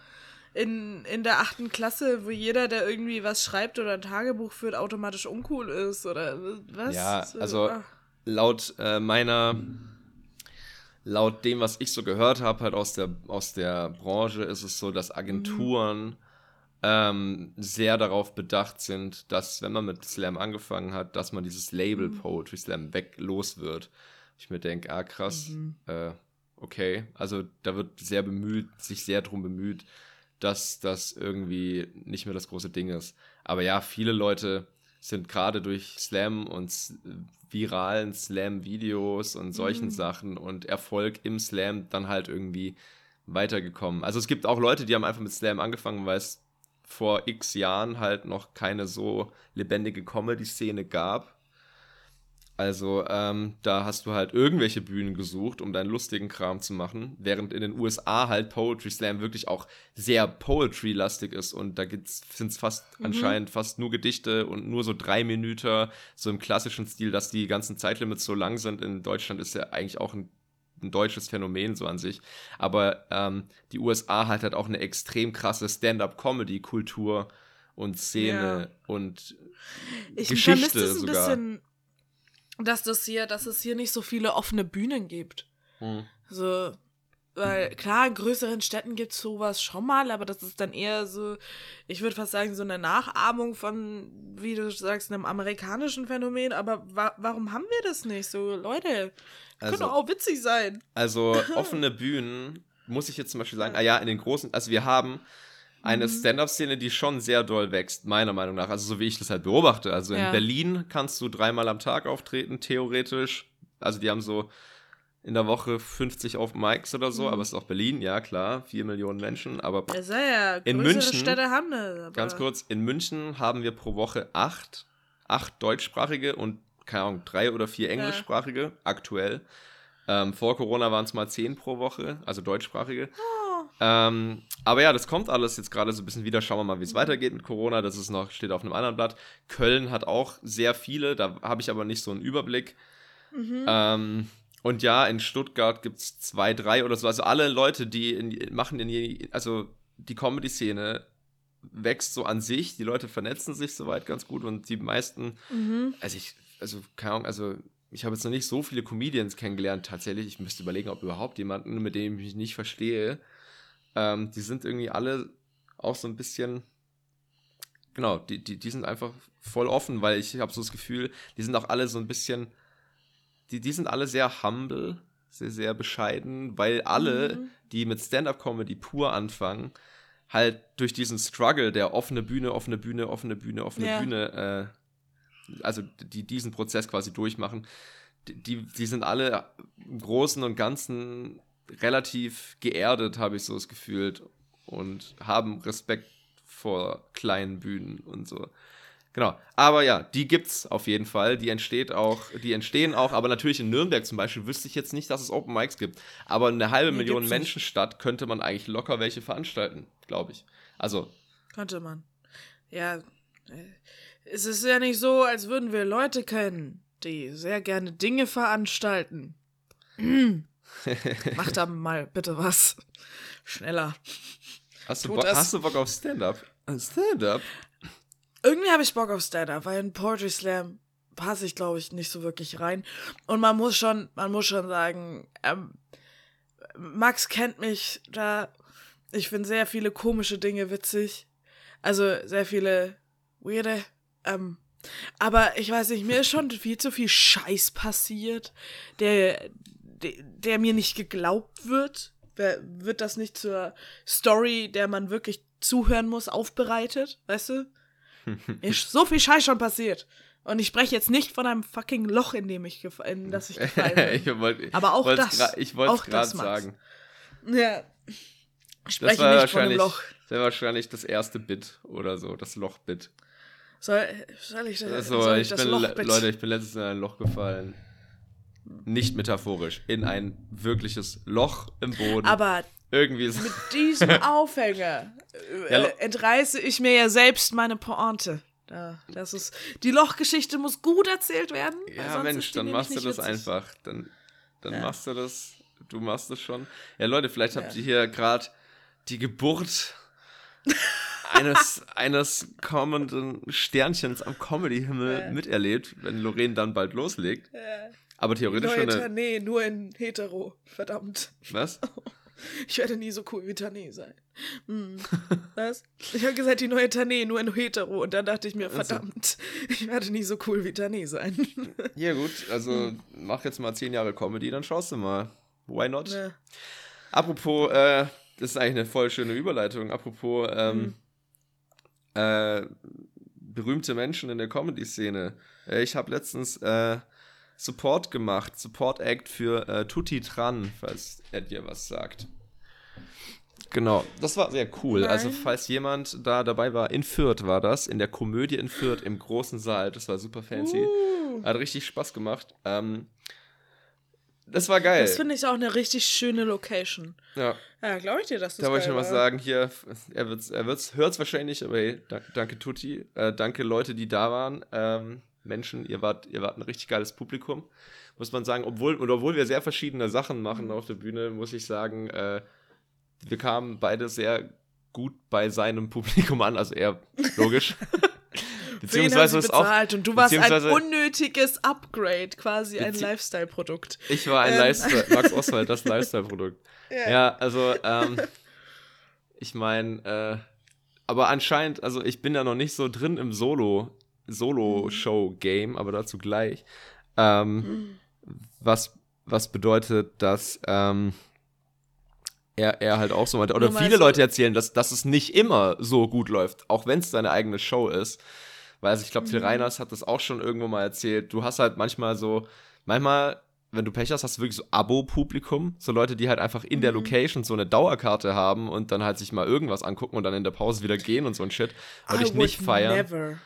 in, in der achten Klasse, wo jeder, der irgendwie was schreibt oder ein Tagebuch führt, automatisch uncool ist. Oder was? Ja, So, also- ah. laut äh, meiner, laut dem, was ich so gehört habe, halt aus der, aus der Branche, ist es so, dass Agenturen ähm, sehr darauf bedacht sind, dass, wenn man mit Slam angefangen hat, dass man dieses Label Poetry Slam weg los wird. Ich mir denke, ah krass, äh, okay. Also da wird sehr bemüht, sich sehr drum bemüht, dass das irgendwie nicht mehr das große Ding ist. Aber ja, viele Leute sind gerade durch Slam und viralen Slam-Videos und solchen Sachen und Erfolg im Slam dann halt irgendwie weitergekommen. Also es gibt auch Leute, die haben einfach mit Slam angefangen, weil es vor x Jahren halt noch keine so lebendige Comedy-Szene gab. Also ähm, da hast du halt irgendwelche Bühnen gesucht, um deinen lustigen Kram zu machen, während in den USA halt Poetry Slam wirklich auch sehr Poetry-lastig ist und da sind es fast anscheinend fast nur Gedichte und nur so drei Minuten, so im klassischen Stil, dass die ganzen Zeitlimits so lang sind. In Deutschland ist ja eigentlich auch ein, ein deutsches Phänomen so an sich. Aber ähm, die USA hat halt auch eine extrem krasse Stand-up-Comedy-Kultur und Szene und Ich Geschichte sogar. bisschen, dass das hier, dass es hier nicht so viele offene Bühnen gibt. Hm. So, weil klar, in größeren Städten gibt es sowas schon mal, aber das ist dann eher so, ich würde fast sagen, so eine Nachahmung von, wie du sagst, einem amerikanischen Phänomen. Aber wa warum haben wir das nicht? So, Leute, Also- könnte auch witzig sein. Also offene Bühnen, muss ich jetzt zum Beispiel sagen, ah ja, in den großen, also wir haben eine Mhm. Stand-up-Szene, die schon sehr doll wächst, meiner Meinung nach. Also so wie ich das halt beobachte. Also in Ja. Berlin kannst du dreimal am Tag auftreten, theoretisch. Also die haben so in der Woche 50 Open Mics oder so, Mhm. aber es ist auch Berlin, ja klar, vier Millionen Menschen, aber sei ja, In München, Städte haben das. Aber Ganz kurz, in München haben wir pro Woche acht, acht deutschsprachige und, keine Ahnung, drei oder vier englischsprachige aktuell. Ähm, vor Corona waren es mal zehn pro Woche, also deutschsprachige. Oh, Ähm, aber ja, das kommt alles jetzt gerade so ein bisschen wieder. Schauen wir mal, wie es weitergeht mit Corona. Das ist noch, steht auf einem anderen Blatt. Köln hat auch sehr viele, da habe ich aber nicht so einen Überblick. mhm. Ähm, und ja, in Stuttgart gibt es zwei, drei oder so. Also alle Leute, die in, machen in also die Comedy-Szene wächst so an sich. Die Leute vernetzen sich soweit ganz gut und die meisten, Mhm. also ich, also keine Ahnung, also ich habe jetzt noch nicht so viele Comedians kennengelernt tatsächlich. Ich müsste überlegen, ob überhaupt jemanden, mit dem ich mich nicht verstehe. Ähm, die sind irgendwie alle auch so ein bisschen, genau, die, die, die sind einfach voll offen, weil ich habe so das Gefühl, die sind auch alle so ein bisschen, die, die sind alle sehr humble, sehr, sehr bescheiden, weil alle, Mhm. die mit Stand-up-Comedy pur anfangen, halt durch diesen Struggle der offene Bühne, offene Bühne, offene Bühne, offene Ja. Bühne, äh, also die diesen Prozess quasi durchmachen, die, die, die sind alle im Großen und Ganzen relativ geerdet, habe ich so das Gefühl, und haben Respekt vor kleinen Bühnen und so. Genau. Aber ja, die gibt's auf jeden Fall. Die entsteht auch, die entstehen auch, aber natürlich in Nürnberg zum Beispiel wüsste ich jetzt nicht, dass es Open Mics gibt. Aber eine halbe Nee, Million. Menschenstadt könnte man eigentlich locker welche veranstalten, glaube ich. Also, Könnte man. Ja, äh, es ist ja nicht so, als würden wir Leute kennen, die sehr gerne Dinge veranstalten. Mm. Mach da mal bitte was. Schneller. hast du, Bock, das. hast du Bock auf Stand-up? Stand-up? Irgendwie habe ich Bock auf Stand-Up, weil in Poetry Slam passe ich, glaube ich, nicht so wirklich rein. Und man muss schon, man muss schon sagen, ähm, Max kennt mich da. Ich finde sehr viele komische Dinge witzig. Also sehr viele weirde. Ähm, aber ich weiß nicht, mir ist schon viel zu viel Scheiß passiert, der, der, mir nicht geglaubt wird. Wird das nicht zur Story, der man wirklich zuhören muss, aufbereitet, weißt du? Ist so viel Scheiß schon passiert. Und ich spreche jetzt nicht von einem fucking Loch, in dem ich, gef- in das ich gefallen bin. ich wollt, Aber auch das. Ich wollte es auch gerade das, sagen. Ja. Ich Das spreche war nicht von einem Loch. das wahrscheinlich das erste Bit oder so, das Loch-Bit. Soll, soll ich, das- Also, soll ich, ich das bin, Loch le- bitte? Leute, ich bin letztens in ein Loch gefallen. Nicht metaphorisch, in ein wirkliches Loch im Boden. Aber Irgendwie ist mit diesem Aufhänger äh, Ja, entreiße ich mir ja selbst meine Pointe. Da, das ist, die Lochgeschichte muss gut erzählt werden. Ja, Mensch, dann machst du das witzig. einfach. Dann, dann Ja. machst du das. Du machst es schon. Ja, Leute, vielleicht habt Ja. ihr hier gerade die Geburt eines, eines kommenden Sternchens am Comedy-Himmel Ja. miterlebt, wenn Lorraine dann bald loslegt. Ja. Aber theoretisch Neue schon eine. Tané, nur in hetero. Verdammt. Was? Ich werde nie so cool wie Tané sein. Hm. Was? Ich habe gesagt, die neue Tané, nur in hetero. Und dann dachte ich mir, verdammt, ich werde nie so cool wie Tané sein. Ja, gut, also mach jetzt mal zehn Jahre Comedy, dann schaust du mal. Why not? Ne. Apropos, äh, das ist eigentlich eine voll schöne Überleitung. Apropos, ähm, äh, berühmte Menschen in der Comedy-Szene. Äh, ich habe letztens äh, Support gemacht, Support Act für äh, Tutti Tran, falls er dir was sagt. Genau, das war sehr cool. Nein. Also, falls jemand da dabei war, in Fürth war das, in der Komödie in Fürth, im großen Saal, das war super fancy. Uh, Hat richtig Spaß gemacht. Ähm, das war geil. das finde ich auch eine richtig schöne Location. ja. Ja, glaube ich dir, dass das Da wollte ich noch was sagen. Hier, er, wird's, er wird's, hört's wahrscheinlich, aber hey, da, danke Tutti. Äh, danke Leute, die da waren. Ähm, Menschen, ihr wart, ihr wart ein richtig geiles Publikum. Muss man sagen, obwohl, und obwohl wir sehr verschiedene Sachen machen Mhm. auf der Bühne, muss ich sagen, äh, wir kamen beide sehr gut bei seinem Publikum an. Also er, logisch. Beziehungsweise sie ist auch, bezahlt und du warst ein unnötiges Upgrade, quasi ein Lifestyle-Produkt. ich war ein Ähm. Lifestyle, Max Oswald, das Lifestyle-Produkt. Ja. Ja, also, ähm, ich meine, äh, aber anscheinend, also ich bin da noch nicht so drin im Solo, Solo-Show-Game, aber dazu gleich. Ähm, was, was bedeutet, dass ähm, er, er halt auch so meinte, oder viele so- Leute erzählen, dass, dass es nicht immer so gut läuft, auch wenn es seine eigene Show ist. Weil also ich glaube, Till Mhm. Reiners hat das auch schon irgendwo mal erzählt. Du hast halt manchmal so, manchmal, wenn du Pech hast, hast du wirklich so Abo-Publikum. So Leute, die halt einfach in der Mhm. Location so eine Dauerkarte haben und dann halt sich mal irgendwas angucken und dann in der Pause wieder gehen und so ein Shit. Und I dich nicht feiern. Never.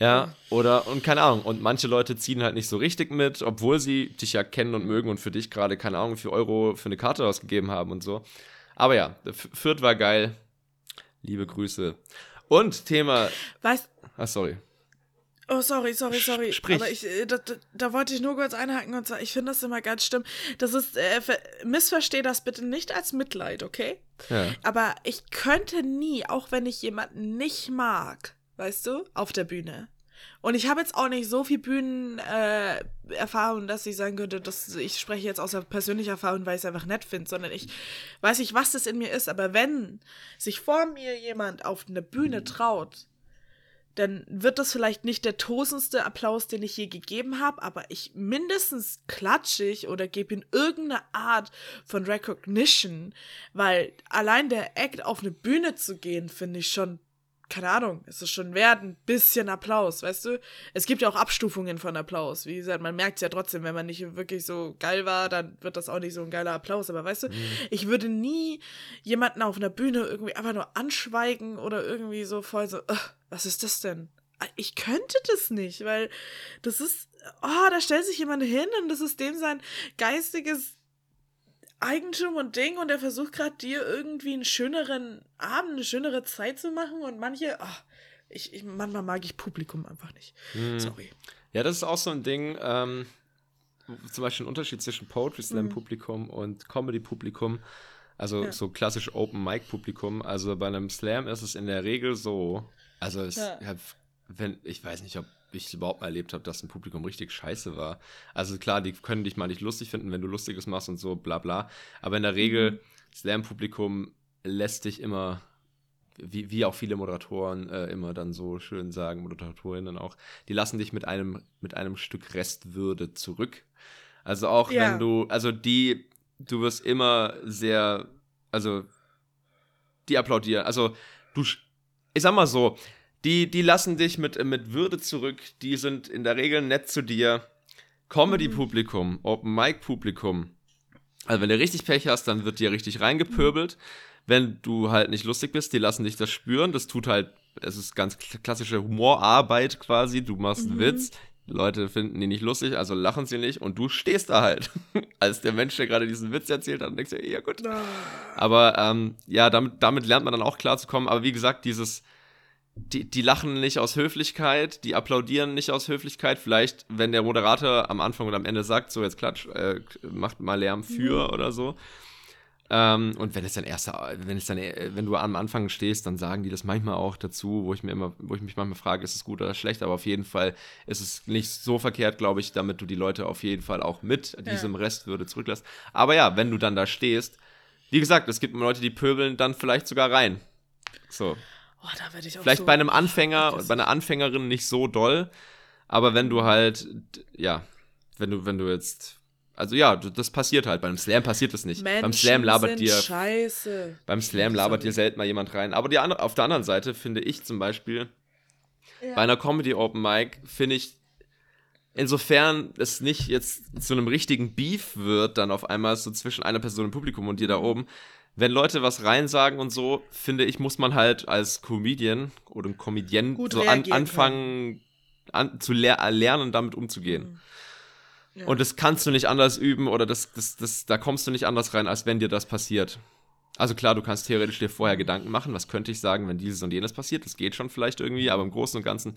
Ja, oder, und keine Ahnung. Und manche Leute ziehen halt nicht so richtig mit, obwohl sie dich ja kennen und mögen und für dich gerade, keine Ahnung, wie viel Euro für eine Karte ausgegeben haben und so. Aber ja, Fürth war geil. Liebe Grüße. Und Thema. Weißt Ah, sorry. Oh, sorry, sorry, sorry. sprich. Aber ich, äh, da, da, wollte ich nur kurz einhaken und zwar, ich finde das immer ganz schlimm. Das ist, äh, ver- missversteh das bitte nicht als Mitleid, okay? Ja. Aber ich könnte nie, auch wenn ich jemanden nicht mag, weißt du, auf der Bühne. Und ich habe jetzt auch nicht so viel Bühnenerfahrung, äh, dass ich sagen könnte, dass ich spreche jetzt aus persönlicher Erfahrung, weil ich es einfach nett finde, sondern ich weiß nicht, was das in mir ist. Aber wenn sich vor mir jemand auf eine Bühne traut, dann wird das vielleicht nicht der tosendste Applaus, den ich je gegeben habe, aber ich mindestens klatsche ich oder gebe ihm irgendeine Art von Recognition, weil allein der Act auf eine Bühne zu gehen, finde ich schon, keine Ahnung, es ist schon wert, ein bisschen Applaus, weißt du? Es gibt ja auch Abstufungen von Applaus. Wie gesagt, man merkt es ja trotzdem, wenn man nicht wirklich so geil war, dann wird das auch nicht so ein geiler Applaus. Aber weißt du, ich würde nie jemanden auf einer Bühne irgendwie einfach nur anschweigen oder irgendwie so voll so, "Ugh, was ist das denn? Ah, Ich könnte das nicht, weil das ist, oh, da stellt sich jemand hin und das ist dem sein geistiges Eigentum und Ding und er versucht gerade dir irgendwie einen schöneren Abend, eine schönere Zeit zu machen und manche, ach, ich, ich, manchmal mag ich Publikum einfach nicht. Hm. Sorry. Ja, das ist auch so ein Ding, ähm, zum Beispiel ein Unterschied zwischen Poetry Slam Mhm. Publikum und Comedy Publikum. Also Ja. so klassisch Open Mic Publikum. Also bei einem Slam ist es in der Regel so, also es, ja, wenn, ich weiß nicht, ob ich überhaupt mal erlebt habe, dass ein Publikum richtig scheiße war. Also klar, die können dich mal nicht lustig finden, wenn du Lustiges machst und so, bla bla. Aber in der Regel, Mhm. Slam-Publikum lässt dich immer, wie, wie auch viele Moderatoren äh, immer dann so schön sagen, Moderatorinnen auch, die lassen dich mit einem, mit einem Stück Restwürde zurück. Also auch Ja. wenn du, also die, du wirst immer sehr, also die applaudieren. Also du, ich sag mal so, Die, die lassen dich mit, mit Würde zurück, die sind in der Regel nett zu dir. Comedy-Publikum, Open-Mic-Publikum. Also wenn du richtig Pech hast, dann wird dir richtig reingepöbelt. Wenn du halt nicht lustig bist, die lassen dich das spüren. Das tut halt, es ist ganz klassische Humorarbeit quasi. Du machst einen Witz, Leute finden die nicht lustig, also lachen sie nicht und du stehst da halt. Als der Mensch, der gerade diesen Witz erzählt hat, und denkst du, ja gut. Aber ähm, ja, damit, damit lernt man dann auch klar zu kommen. Aber wie gesagt, dieses, die, die lachen nicht aus Höflichkeit, die applaudieren nicht aus Höflichkeit. Vielleicht, wenn der Moderator am Anfang und am Ende sagt, so jetzt klatsch, äh, macht mal Lärm für oder so. Ähm, und wenn es dann erst, wenn es dann, äh, wenn du am Anfang stehst, dann sagen die das manchmal auch dazu, wo ich mir immer, wo ich mich manchmal frage, ist es gut oder schlecht, aber auf jeden Fall ist es nicht so verkehrt, glaube ich, damit du die Leute auf jeden Fall auch mit diesem Restwürde zurücklässt. Aber ja, wenn du dann da stehst, wie gesagt, es gibt Leute, die pöbeln dann vielleicht sogar rein. So. Oh, da werde ich auch Vielleicht so bei einem Anfänger und bei einer Anfängerin nicht so doll, aber wenn du halt, ja, wenn du, wenn du jetzt, also ja, das passiert halt. Beim Slam passiert das nicht. Menschen beim Slam labert sind dir, Scheiße. beim Slam labert Sorry. dir selten mal jemand rein. Aber die andere, auf der anderen Seite finde ich zum Beispiel, bei einer Comedy Open Mic finde ich, insofern es nicht jetzt zu einem richtigen Beef wird, dann auf einmal so zwischen einer Person im Publikum und dir da oben. Wenn Leute was reinsagen und so, finde ich, muss man halt als Comedian oder ein Comedian Gut so an, anfangen an, zu ler lernen, damit umzugehen. Ja. Und das kannst du nicht anders üben oder das, das, das, da kommst du nicht anders rein, als wenn dir das passiert. Also klar, du kannst theoretisch dir vorher Gedanken machen, was könnte ich sagen, wenn dieses und jenes passiert. Das geht schon vielleicht irgendwie, aber im Großen und Ganzen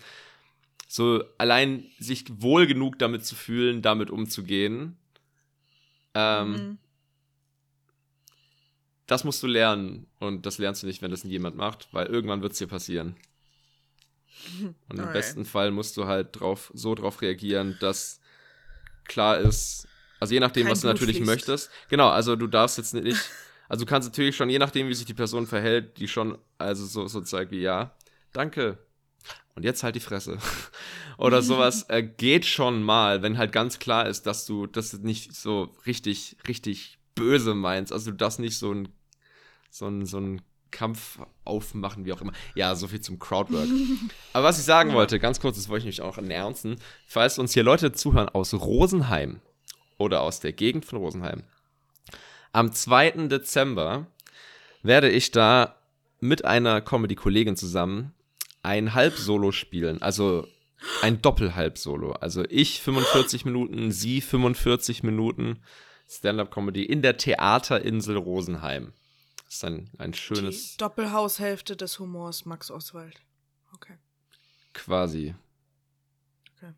so allein sich wohl genug damit zu fühlen, damit umzugehen, ähm, Mhm. Das musst du lernen. Und das lernst du nicht, wenn das jemand macht, weil irgendwann wird es dir passieren. Und im Okay. besten Fall musst du halt drauf, so drauf reagieren, dass klar ist, also je nachdem, Kein was du Blut natürlich fließt. möchtest. Genau, also du darfst jetzt nicht, also du kannst natürlich schon, je nachdem, wie sich die Person verhält, die schon, also so, so zeigt wie, ja, danke. Und jetzt halt die Fresse. Oder sowas äh, geht schon mal, wenn halt ganz klar ist, dass du das nicht so richtig, richtig böse meinst. Also du darfst nicht so ein, so ein, so ein Kampf aufmachen, wie auch immer. Ja, so viel zum Crowdwork. Aber was ich sagen wollte, ganz kurz, das wollte ich nämlich auch announcen, falls uns hier Leute zuhören aus Rosenheim oder aus der Gegend von Rosenheim, am 2. Dezember werde ich da mit einer Comedy-Kollegin zusammen ein Halbsolo spielen, also ein Doppelhalbsolo. Also ich 45 Minuten, sie 45 Minuten Stand-up-Comedy in der Theaterinsel Rosenheim. Das ist ein, ein schönes, Die Doppelhaushälfte des Humors, Max Oswald. Okay. quasi, Okay.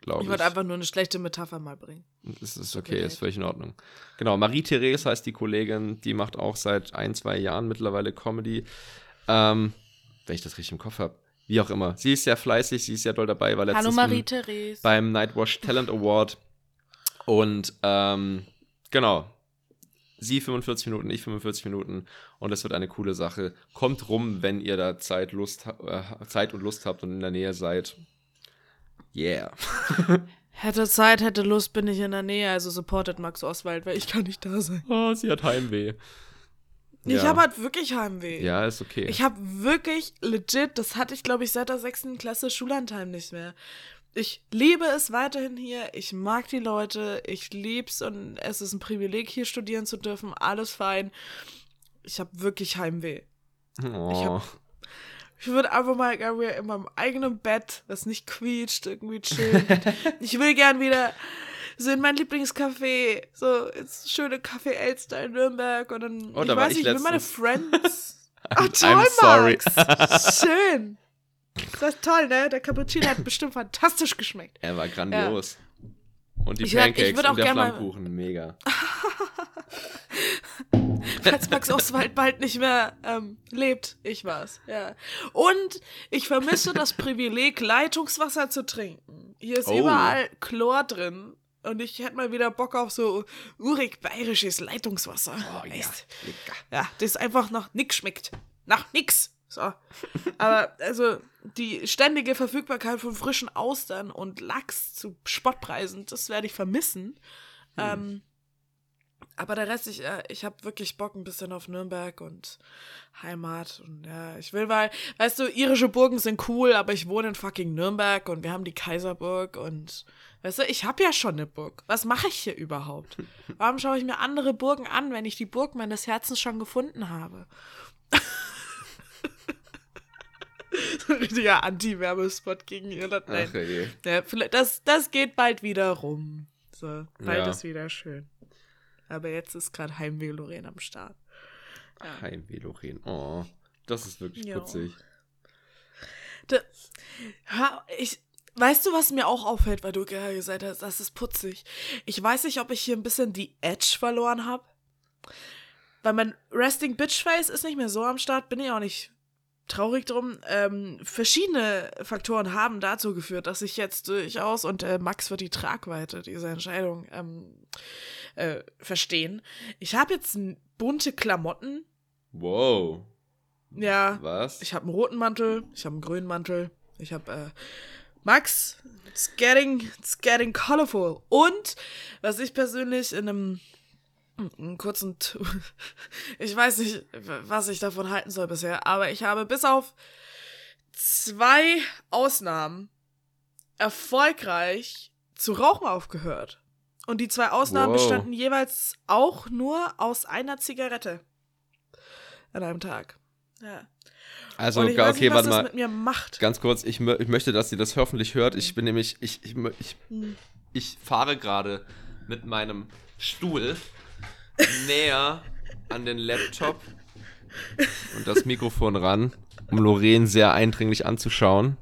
glaube Ich wollte einfach nur eine schlechte Metapher mal bringen. Das ist okay, mir ist völlig in Ordnung. Genau, Marie-Therese heißt die Kollegin, die macht auch seit ein, zwei Jahren mittlerweile Comedy. Ähm, wenn ich das richtig im Kopf habe. Wie auch immer. Sie ist sehr fleißig, sie ist sehr doll dabei, war letztes Hallo Mal Marie-Therese. beim Nightwash Talent Award. Und ähm, genau. Sie 45 Minuten, ich 45 Minuten. Und es wird eine coole Sache. Kommt rum, wenn ihr da Zeit, Lust, äh, Zeit und Lust habt und in der Nähe seid. Yeah. Hätte Zeit, hätte Lust, bin ich in der Nähe, also supportet Max Oswald, weil ich kann nicht da sein. Oh, sie hat Heimweh. Ich Ja. habe halt wirklich Heimweh. Ja, ist okay. Ich habe wirklich legit, das hatte ich glaube ich seit der sechsten Klasse Schullandheim nicht mehr. Ich liebe es weiterhin hier. Ich mag die Leute. Ich lieb's und es ist ein Privileg, hier studieren zu dürfen. Alles fein. Ich habe wirklich Heimweh. oh. hab- Ich würde einfach mal gerne wieder in meinem eigenen Bett, das nicht quietscht, irgendwie chillen. ich will gern wieder so in mein Lieblingscafé, so ins schöne Café Elster in Nürnberg und dann, Oh, ich da weiß ich nicht, ich will meine. Friends. Ach, I'm toll, sorry. Max. Schön. Das ist toll, ne? Der Cappuccino hat bestimmt fantastisch geschmeckt. Er war grandios. Und die Ich Pancakes würd auch und der gern mal- Flammkuchen, mega. Falls Max Oswald bald nicht mehr ähm, lebt. Ich war's, ja. Und ich vermisse das Privileg, Leitungswasser zu trinken. Hier ist Oh. überall Chlor drin. Und ich hätte mal wieder Bock auf so urig bayerisches Leitungswasser. Oh ja. Ja, das einfach nach nix schmeckt. Nach nix. So. Aber also die ständige Verfügbarkeit von frischen Austern und Lachs zu Spottpreisen, das werde ich vermissen. Ähm, Aber der Rest, ich, äh, ich habe wirklich Bock ein bisschen auf Nürnberg und Heimat. Und ja, ich will, weil, weißt du, irische Burgen sind cool, aber ich wohne in fucking Nürnberg und wir haben die Kaiserburg und, weißt du, ich habe ja schon eine Burg. Was mache ich hier überhaupt? Warum schaue ich mir andere Burgen an, wenn ich die Burg meines Herzens schon gefunden habe? So ein richtiger Anti-Werbespot gegen Irland. Nein. Ach je. Ja, vielleicht, das, das geht bald wieder rum. So, bald Ja. ist wieder schön. Aber jetzt ist gerade Heimweh Lorraine am Start. Heimweh, Lorraine. Oh, das ist wirklich Jo. putzig. Da, ich, weißt du, was mir auch auffällt, weil du gerade gesagt hast, das ist putzig. Ich weiß nicht, ob ich hier ein bisschen die Edge verloren habe. Weil mein Resting Bitch Face ist nicht mehr so am Start, bin ich auch nicht traurig drum. Ähm, verschiedene Faktoren haben dazu geführt, dass ich jetzt durchaus, und äh, Max wird die Tragweite dieser Entscheidung ähm, äh, verstehen. Ich habe jetzt bunte Klamotten. Wow. Ja, Was? ich habe einen roten Mantel, ich habe einen grünen Mantel, ich habe äh, Max. It's getting, it's getting colorful. Und was ich persönlich in einem, einen kurzen, T- ich weiß nicht, was ich davon halten soll bisher, aber ich habe bis auf zwei Ausnahmen erfolgreich zu rauchen aufgehört. Und die zwei Ausnahmen Wow. bestanden jeweils auch nur aus einer Zigarette an einem Tag. Ja. Also, Und okay, nicht, was warte das mal. mit mir macht. Ganz kurz, ich, ich möchte, dass sie das hoffentlich hört. Ich bin nämlich, ich, ich, ich, Hm. ich fahre gerade mit meinem Stuhl näher an den Laptop und das Mikrofon ran, um Lorraine sehr eindringlich anzuschauen.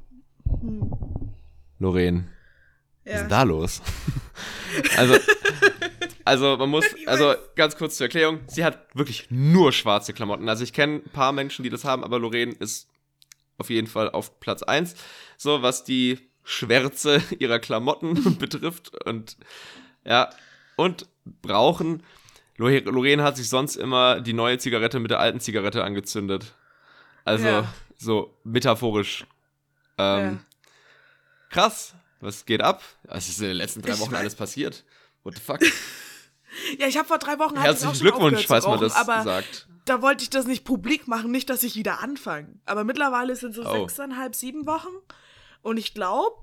Lorraine, was ist Ja. denn da los? also, also man muss, also ganz kurz zur Erklärung, sie hat wirklich nur schwarze Klamotten. Also ich kenne ein paar Menschen, die das haben, aber Lorraine ist auf jeden Fall auf Platz 1. So, was die Schwärze ihrer Klamotten betrifft und ja, und brauchen. Lorraine hat sich sonst immer die neue Zigarette mit der alten Zigarette angezündet. Also, Ja. so metaphorisch. Ähm, Krass, was geht ab? Was ist in den letzten drei Wochen alles passiert? What the fuck? Ja, ich habe vor drei Wochen Herzlichen schon Glückwunsch, falls man das aber sagt. da wollte ich das nicht publik machen, nicht, dass ich wieder anfange. Aber mittlerweile sind so Oh. sechseinhalb, sieben Wochen und ich glaube,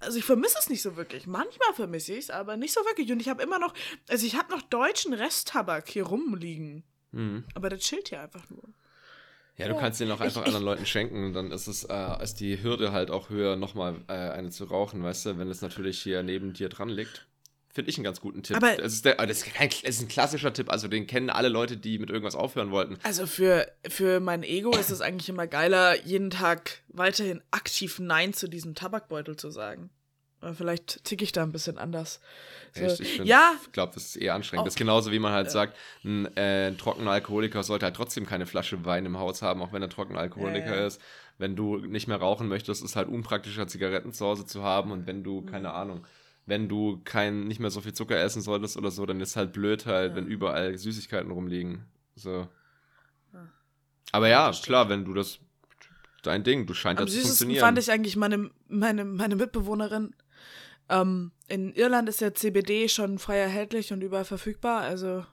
also ich vermisse es nicht so wirklich. Manchmal vermisse ich es, aber nicht so wirklich. Und ich habe immer noch, also ich habe noch deutschen Resttabak hier rumliegen. Mhm. Aber der chillt hier einfach nur. Ja, du Ja. kannst den auch Ich- einfach ich- anderen Leuten schenken dann ist es, äh, ist die Hürde halt auch höher, nochmal äh, eine zu rauchen, weißt du, wenn es natürlich hier neben dir dran liegt. Finde ich einen ganz guten Tipp. Aber- es ist, der, das, ist kein, es ist ein klassischer Tipp, also den kennen alle Leute, die mit irgendwas aufhören wollten. Also für, für mein Ego ist es eigentlich immer geiler, jeden Tag weiterhin aktiv Nein zu diesem Tabakbeutel zu sagen. Aber vielleicht ticke ich da ein bisschen anders. So, Echt, ich ja, glaube, das ist eher anstrengend. Auch- das ist genauso, wie man halt sagt, ein, äh, ein trockener Alkoholiker sollte halt trotzdem keine Flasche Wein im Haus haben, auch wenn er trockener Alkoholiker ja. ist. Wenn du nicht mehr rauchen möchtest, ist halt unpraktischer, Zigaretten zu Hause zu haben. Und wenn Mhm. du, keine Ahnung, wenn du kein, nicht mehr so viel Zucker essen solltest oder so, dann ist halt blöd halt, Ja. wenn überall Süßigkeiten rumliegen. So. Ja. Aber Ja, klar, wenn du das, dein Ding, du scheint am das zu funktionieren. fand ich eigentlich meine, meine, meine Mitbewohnerin. Ähm, in Irland ist ja CBD schon frei erhältlich und überall verfügbar, also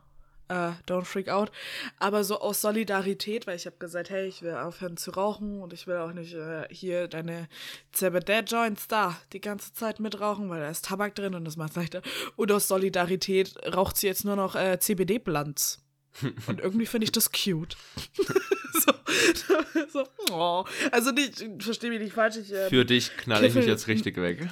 äh, don't freak out. Aber so aus Solidarität, weil ich habe gesagt, hey, ich will aufhören zu rauchen und ich will auch nicht äh, hier deine CBD-Joints da die ganze Zeit mitrauchen, weil da ist Tabak drin und das macht leichter. Und aus Solidarität raucht sie jetzt nur noch äh, CBD-Blunts. Und irgendwie finde ich das cute. so, so, oh. Also nicht, verstehe mich nicht falsch, ich äh, Für dich knall ich mich jetzt richtig weg.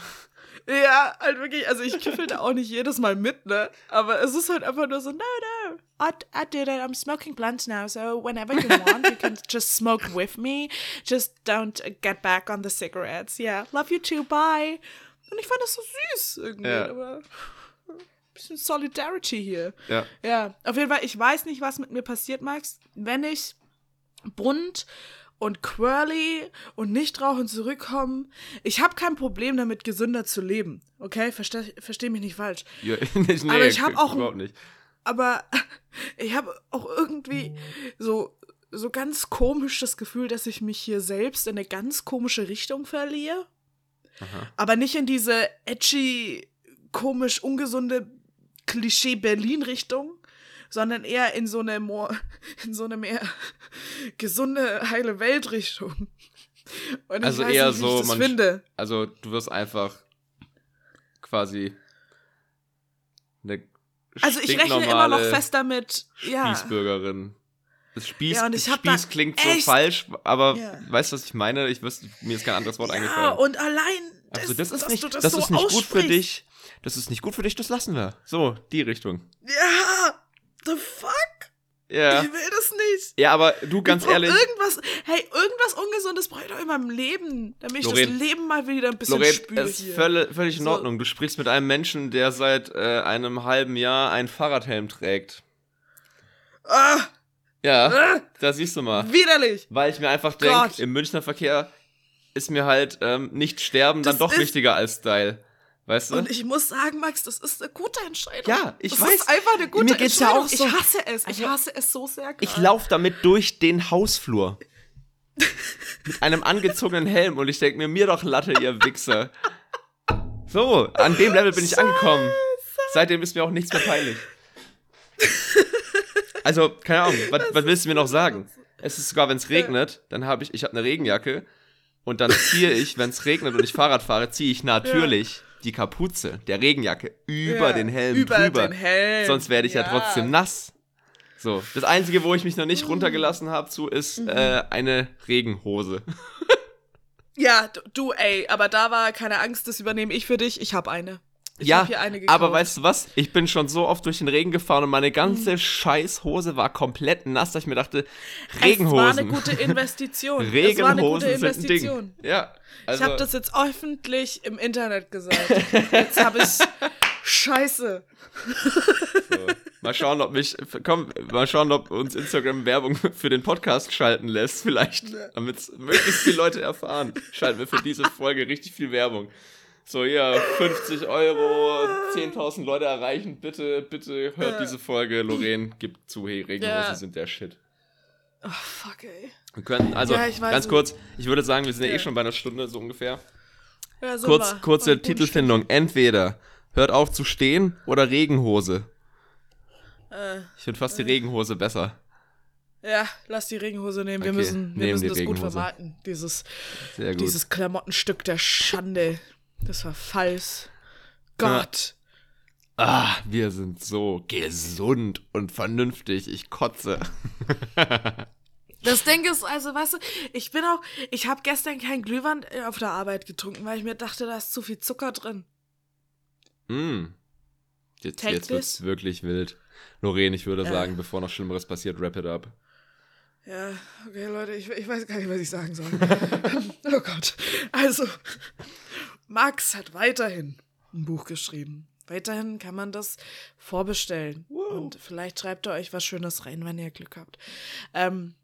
Ja, halt wirklich, also ich kiffel da auch nicht jedes Mal mit, ne? Aber es ist halt einfach nur so, no, no, I, I did it, I'm smoking blunts now, so whenever you want, you can just smoke with me. Just don't get back on the cigarettes. Yeah, love you too, bye. Und ich fand das so süß irgendwie, Ja. aber bisschen Solidarity hier. Ja. Ja, auf jeden Fall, ich weiß nicht, was mit mir passiert, Max, wenn ich bunt und quirly und nicht rauchen zurückkommen. Ich habe kein Problem damit, gesünder zu leben. Okay, versteh, versteh mich nicht falsch. ja nee, Aber ich hab auch überhaupt nicht. Aber ich habe auch irgendwie so, so ganz komisch das Gefühl, dass ich mich hier selbst in eine ganz komische Richtung verliere. Aha. Aber nicht in diese edgy, komisch, ungesunde Klischee-Berlin-Richtung, sondern eher in so eine, more, in so eine mehr gesunde, heile Weltrichtung. Und Also ich weiß eher nicht, so, ich das man- finde. Also du wirst einfach quasi eine Also ich rechne immer noch fest damit, ja. Spießbürgerin. Das Spieß, Ja, und ich hab Spieß klingt so falsch, aber Ja. weißt du, was ich meine? Ich wüsste, mir ist kein anderes Wort Ja, eingefallen. und allein, das, Also das ist nicht, du das, das so ist nicht gut für dich. Das ist nicht gut für dich, das lassen wir. So, die Richtung. Ja, the fuck? Ja. Ich will das nicht. Ja, aber du, ganz ehrlich, Irgendwas, hey, irgendwas Ungesundes brauche ich doch in meinem Leben, damit ich Lorraine- das Leben mal wieder ein bisschen Lorraine, spüre ist hier. völlig, völlig in. Ordnung. Du sprichst mit einem Menschen, der seit äh, einem halben Jahr einen Fahrradhelm trägt. Ah, Ja, ah, da siehst du mal. widerlich. Weil ich mir einfach denke, im Münchner Verkehr ist mir halt ähm, nicht sterben dann Das doch ist- wichtiger als Style. Weißt du? Und ich muss sagen, Max, das ist eine gute Entscheidung. Ja, ich das weiß. ist einfach eine gute Mir geht's ja Entscheidung. auch so. Ich hasse es. Ich Also, hasse es so sehr. Ich grad. laufe damit durch den Hausflur. Mit einem angezogenen Helm und ich denke mir, mir doch Latte, ihr Wichser. So, an dem Level bin ich angekommen. Seitdem ist mir auch nichts mehr peinlich. Also, keine Ahnung, was, was willst du mir noch sagen? Es ist sogar, wenn es regnet, dann habe ich, ich habe eine Regenjacke und dann ziehe ich, wenn es regnet und ich Fahrrad fahre, ziehe ich natürlich die Kapuze der Regenjacke über Ja, den Helm über drüber. den Helm. Sonst werde ich ja. Ja. trotzdem nass. So, das Einzige, wo ich mich noch Mhm. nicht runtergelassen habe zu, ist äh, eine Regenhose. Ja, du, du, ey, aber da war keine Angst, das übernehme ich für dich. Ich habe eine. Ich ja, aber weißt du was? Ich bin schon so oft durch den Regen gefahren und meine ganze Mhm. Scheißhose war komplett nass, dass ich mir dachte, Es war eine Regenhosen. gute Investition. es war eine gute Regenhosen sind ein Investition. Ding. Ja, also, ich habe das jetzt öffentlich im Internet gesagt. Jetzt habe ich Scheiße. so. Mal schauen, ob mich, komm, mal schauen, ob uns Instagram Werbung für den Podcast schalten lässt, vielleicht, damit möglichst viele Leute erfahren. Schalten wir für diese Folge richtig viel Werbung. So, ja, 50 Euro, 10.000 Leute erreichen, bitte, bitte hört Ja. diese Folge. Lorraine gibt zu, hey, Regenhosen Ja. sind der Shit. Oh, fuck, ey. Wir können, also, Ja, ganz nicht. kurz, ich würde sagen, wir sind ja, eh schon bei einer Stunde, so ungefähr. Ja, so Kurz, kurze gut Titelfindung. Entweder hört auf zu stehen oder Regenhose. Äh, Ich finde fast die Regenhose besser. ja, lass die Regenhose nehmen. Wir Okay, müssen, wir müssen das gut Regenhose. vermarkten. Dieses, gut. dieses Klamottenstück der Schande, des Verfalls. Gott. Ah, wir sind so gesund und vernünftig. Ich kotze. Das Ding ist, also, weißt du, ich bin auch, ich habe gestern kein Glühwein auf der Arbeit getrunken, weil ich mir dachte, da ist zu viel Zucker drin. Mm. Jetzt, Take jetzt wird's this. wirklich wild. Lorraine, ich würde Ja. sagen, bevor noch Schlimmeres passiert, wrap it up. Ja, okay, Leute, ich, ich weiß gar nicht, was ich sagen soll. oh Gott. Also, Max hat weiterhin ein Buch geschrieben. Weiterhin kann man das vorbestellen. Und vielleicht schreibt er euch was Schönes rein, wenn ihr Glück habt. Ähm,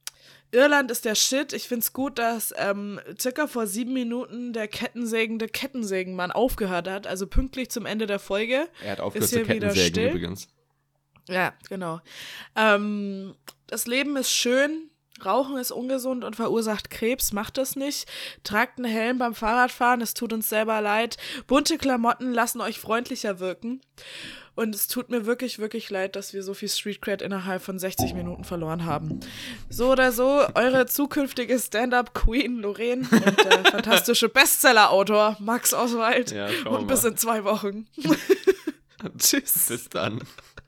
Irland ist der Shit. Ich find's gut, dass ähm, circa vor sieben Minuten der kettensägende Kettensägenmann aufgehört hat. Also pünktlich zum Ende der Folge. Er hat aufgehört Ist zu hier wieder Kettensägen übrigens. Ja, genau. Ähm, das Leben ist schön. Rauchen ist ungesund und verursacht Krebs. Macht das nicht. Tragt einen Helm beim Fahrradfahren. Es tut uns selber leid. Bunte Klamotten lassen euch freundlicher wirken. Und es tut mir wirklich, wirklich leid, dass wir so viel Street Cred innerhalb von 60 Minuten verloren haben. So oder so, eure zukünftige Stand-Up-Queen Lorraine und der fantastische Bestseller-Autor Max Oswald. Ja, und bis in zwei Wochen. Tschüss. Bis dann.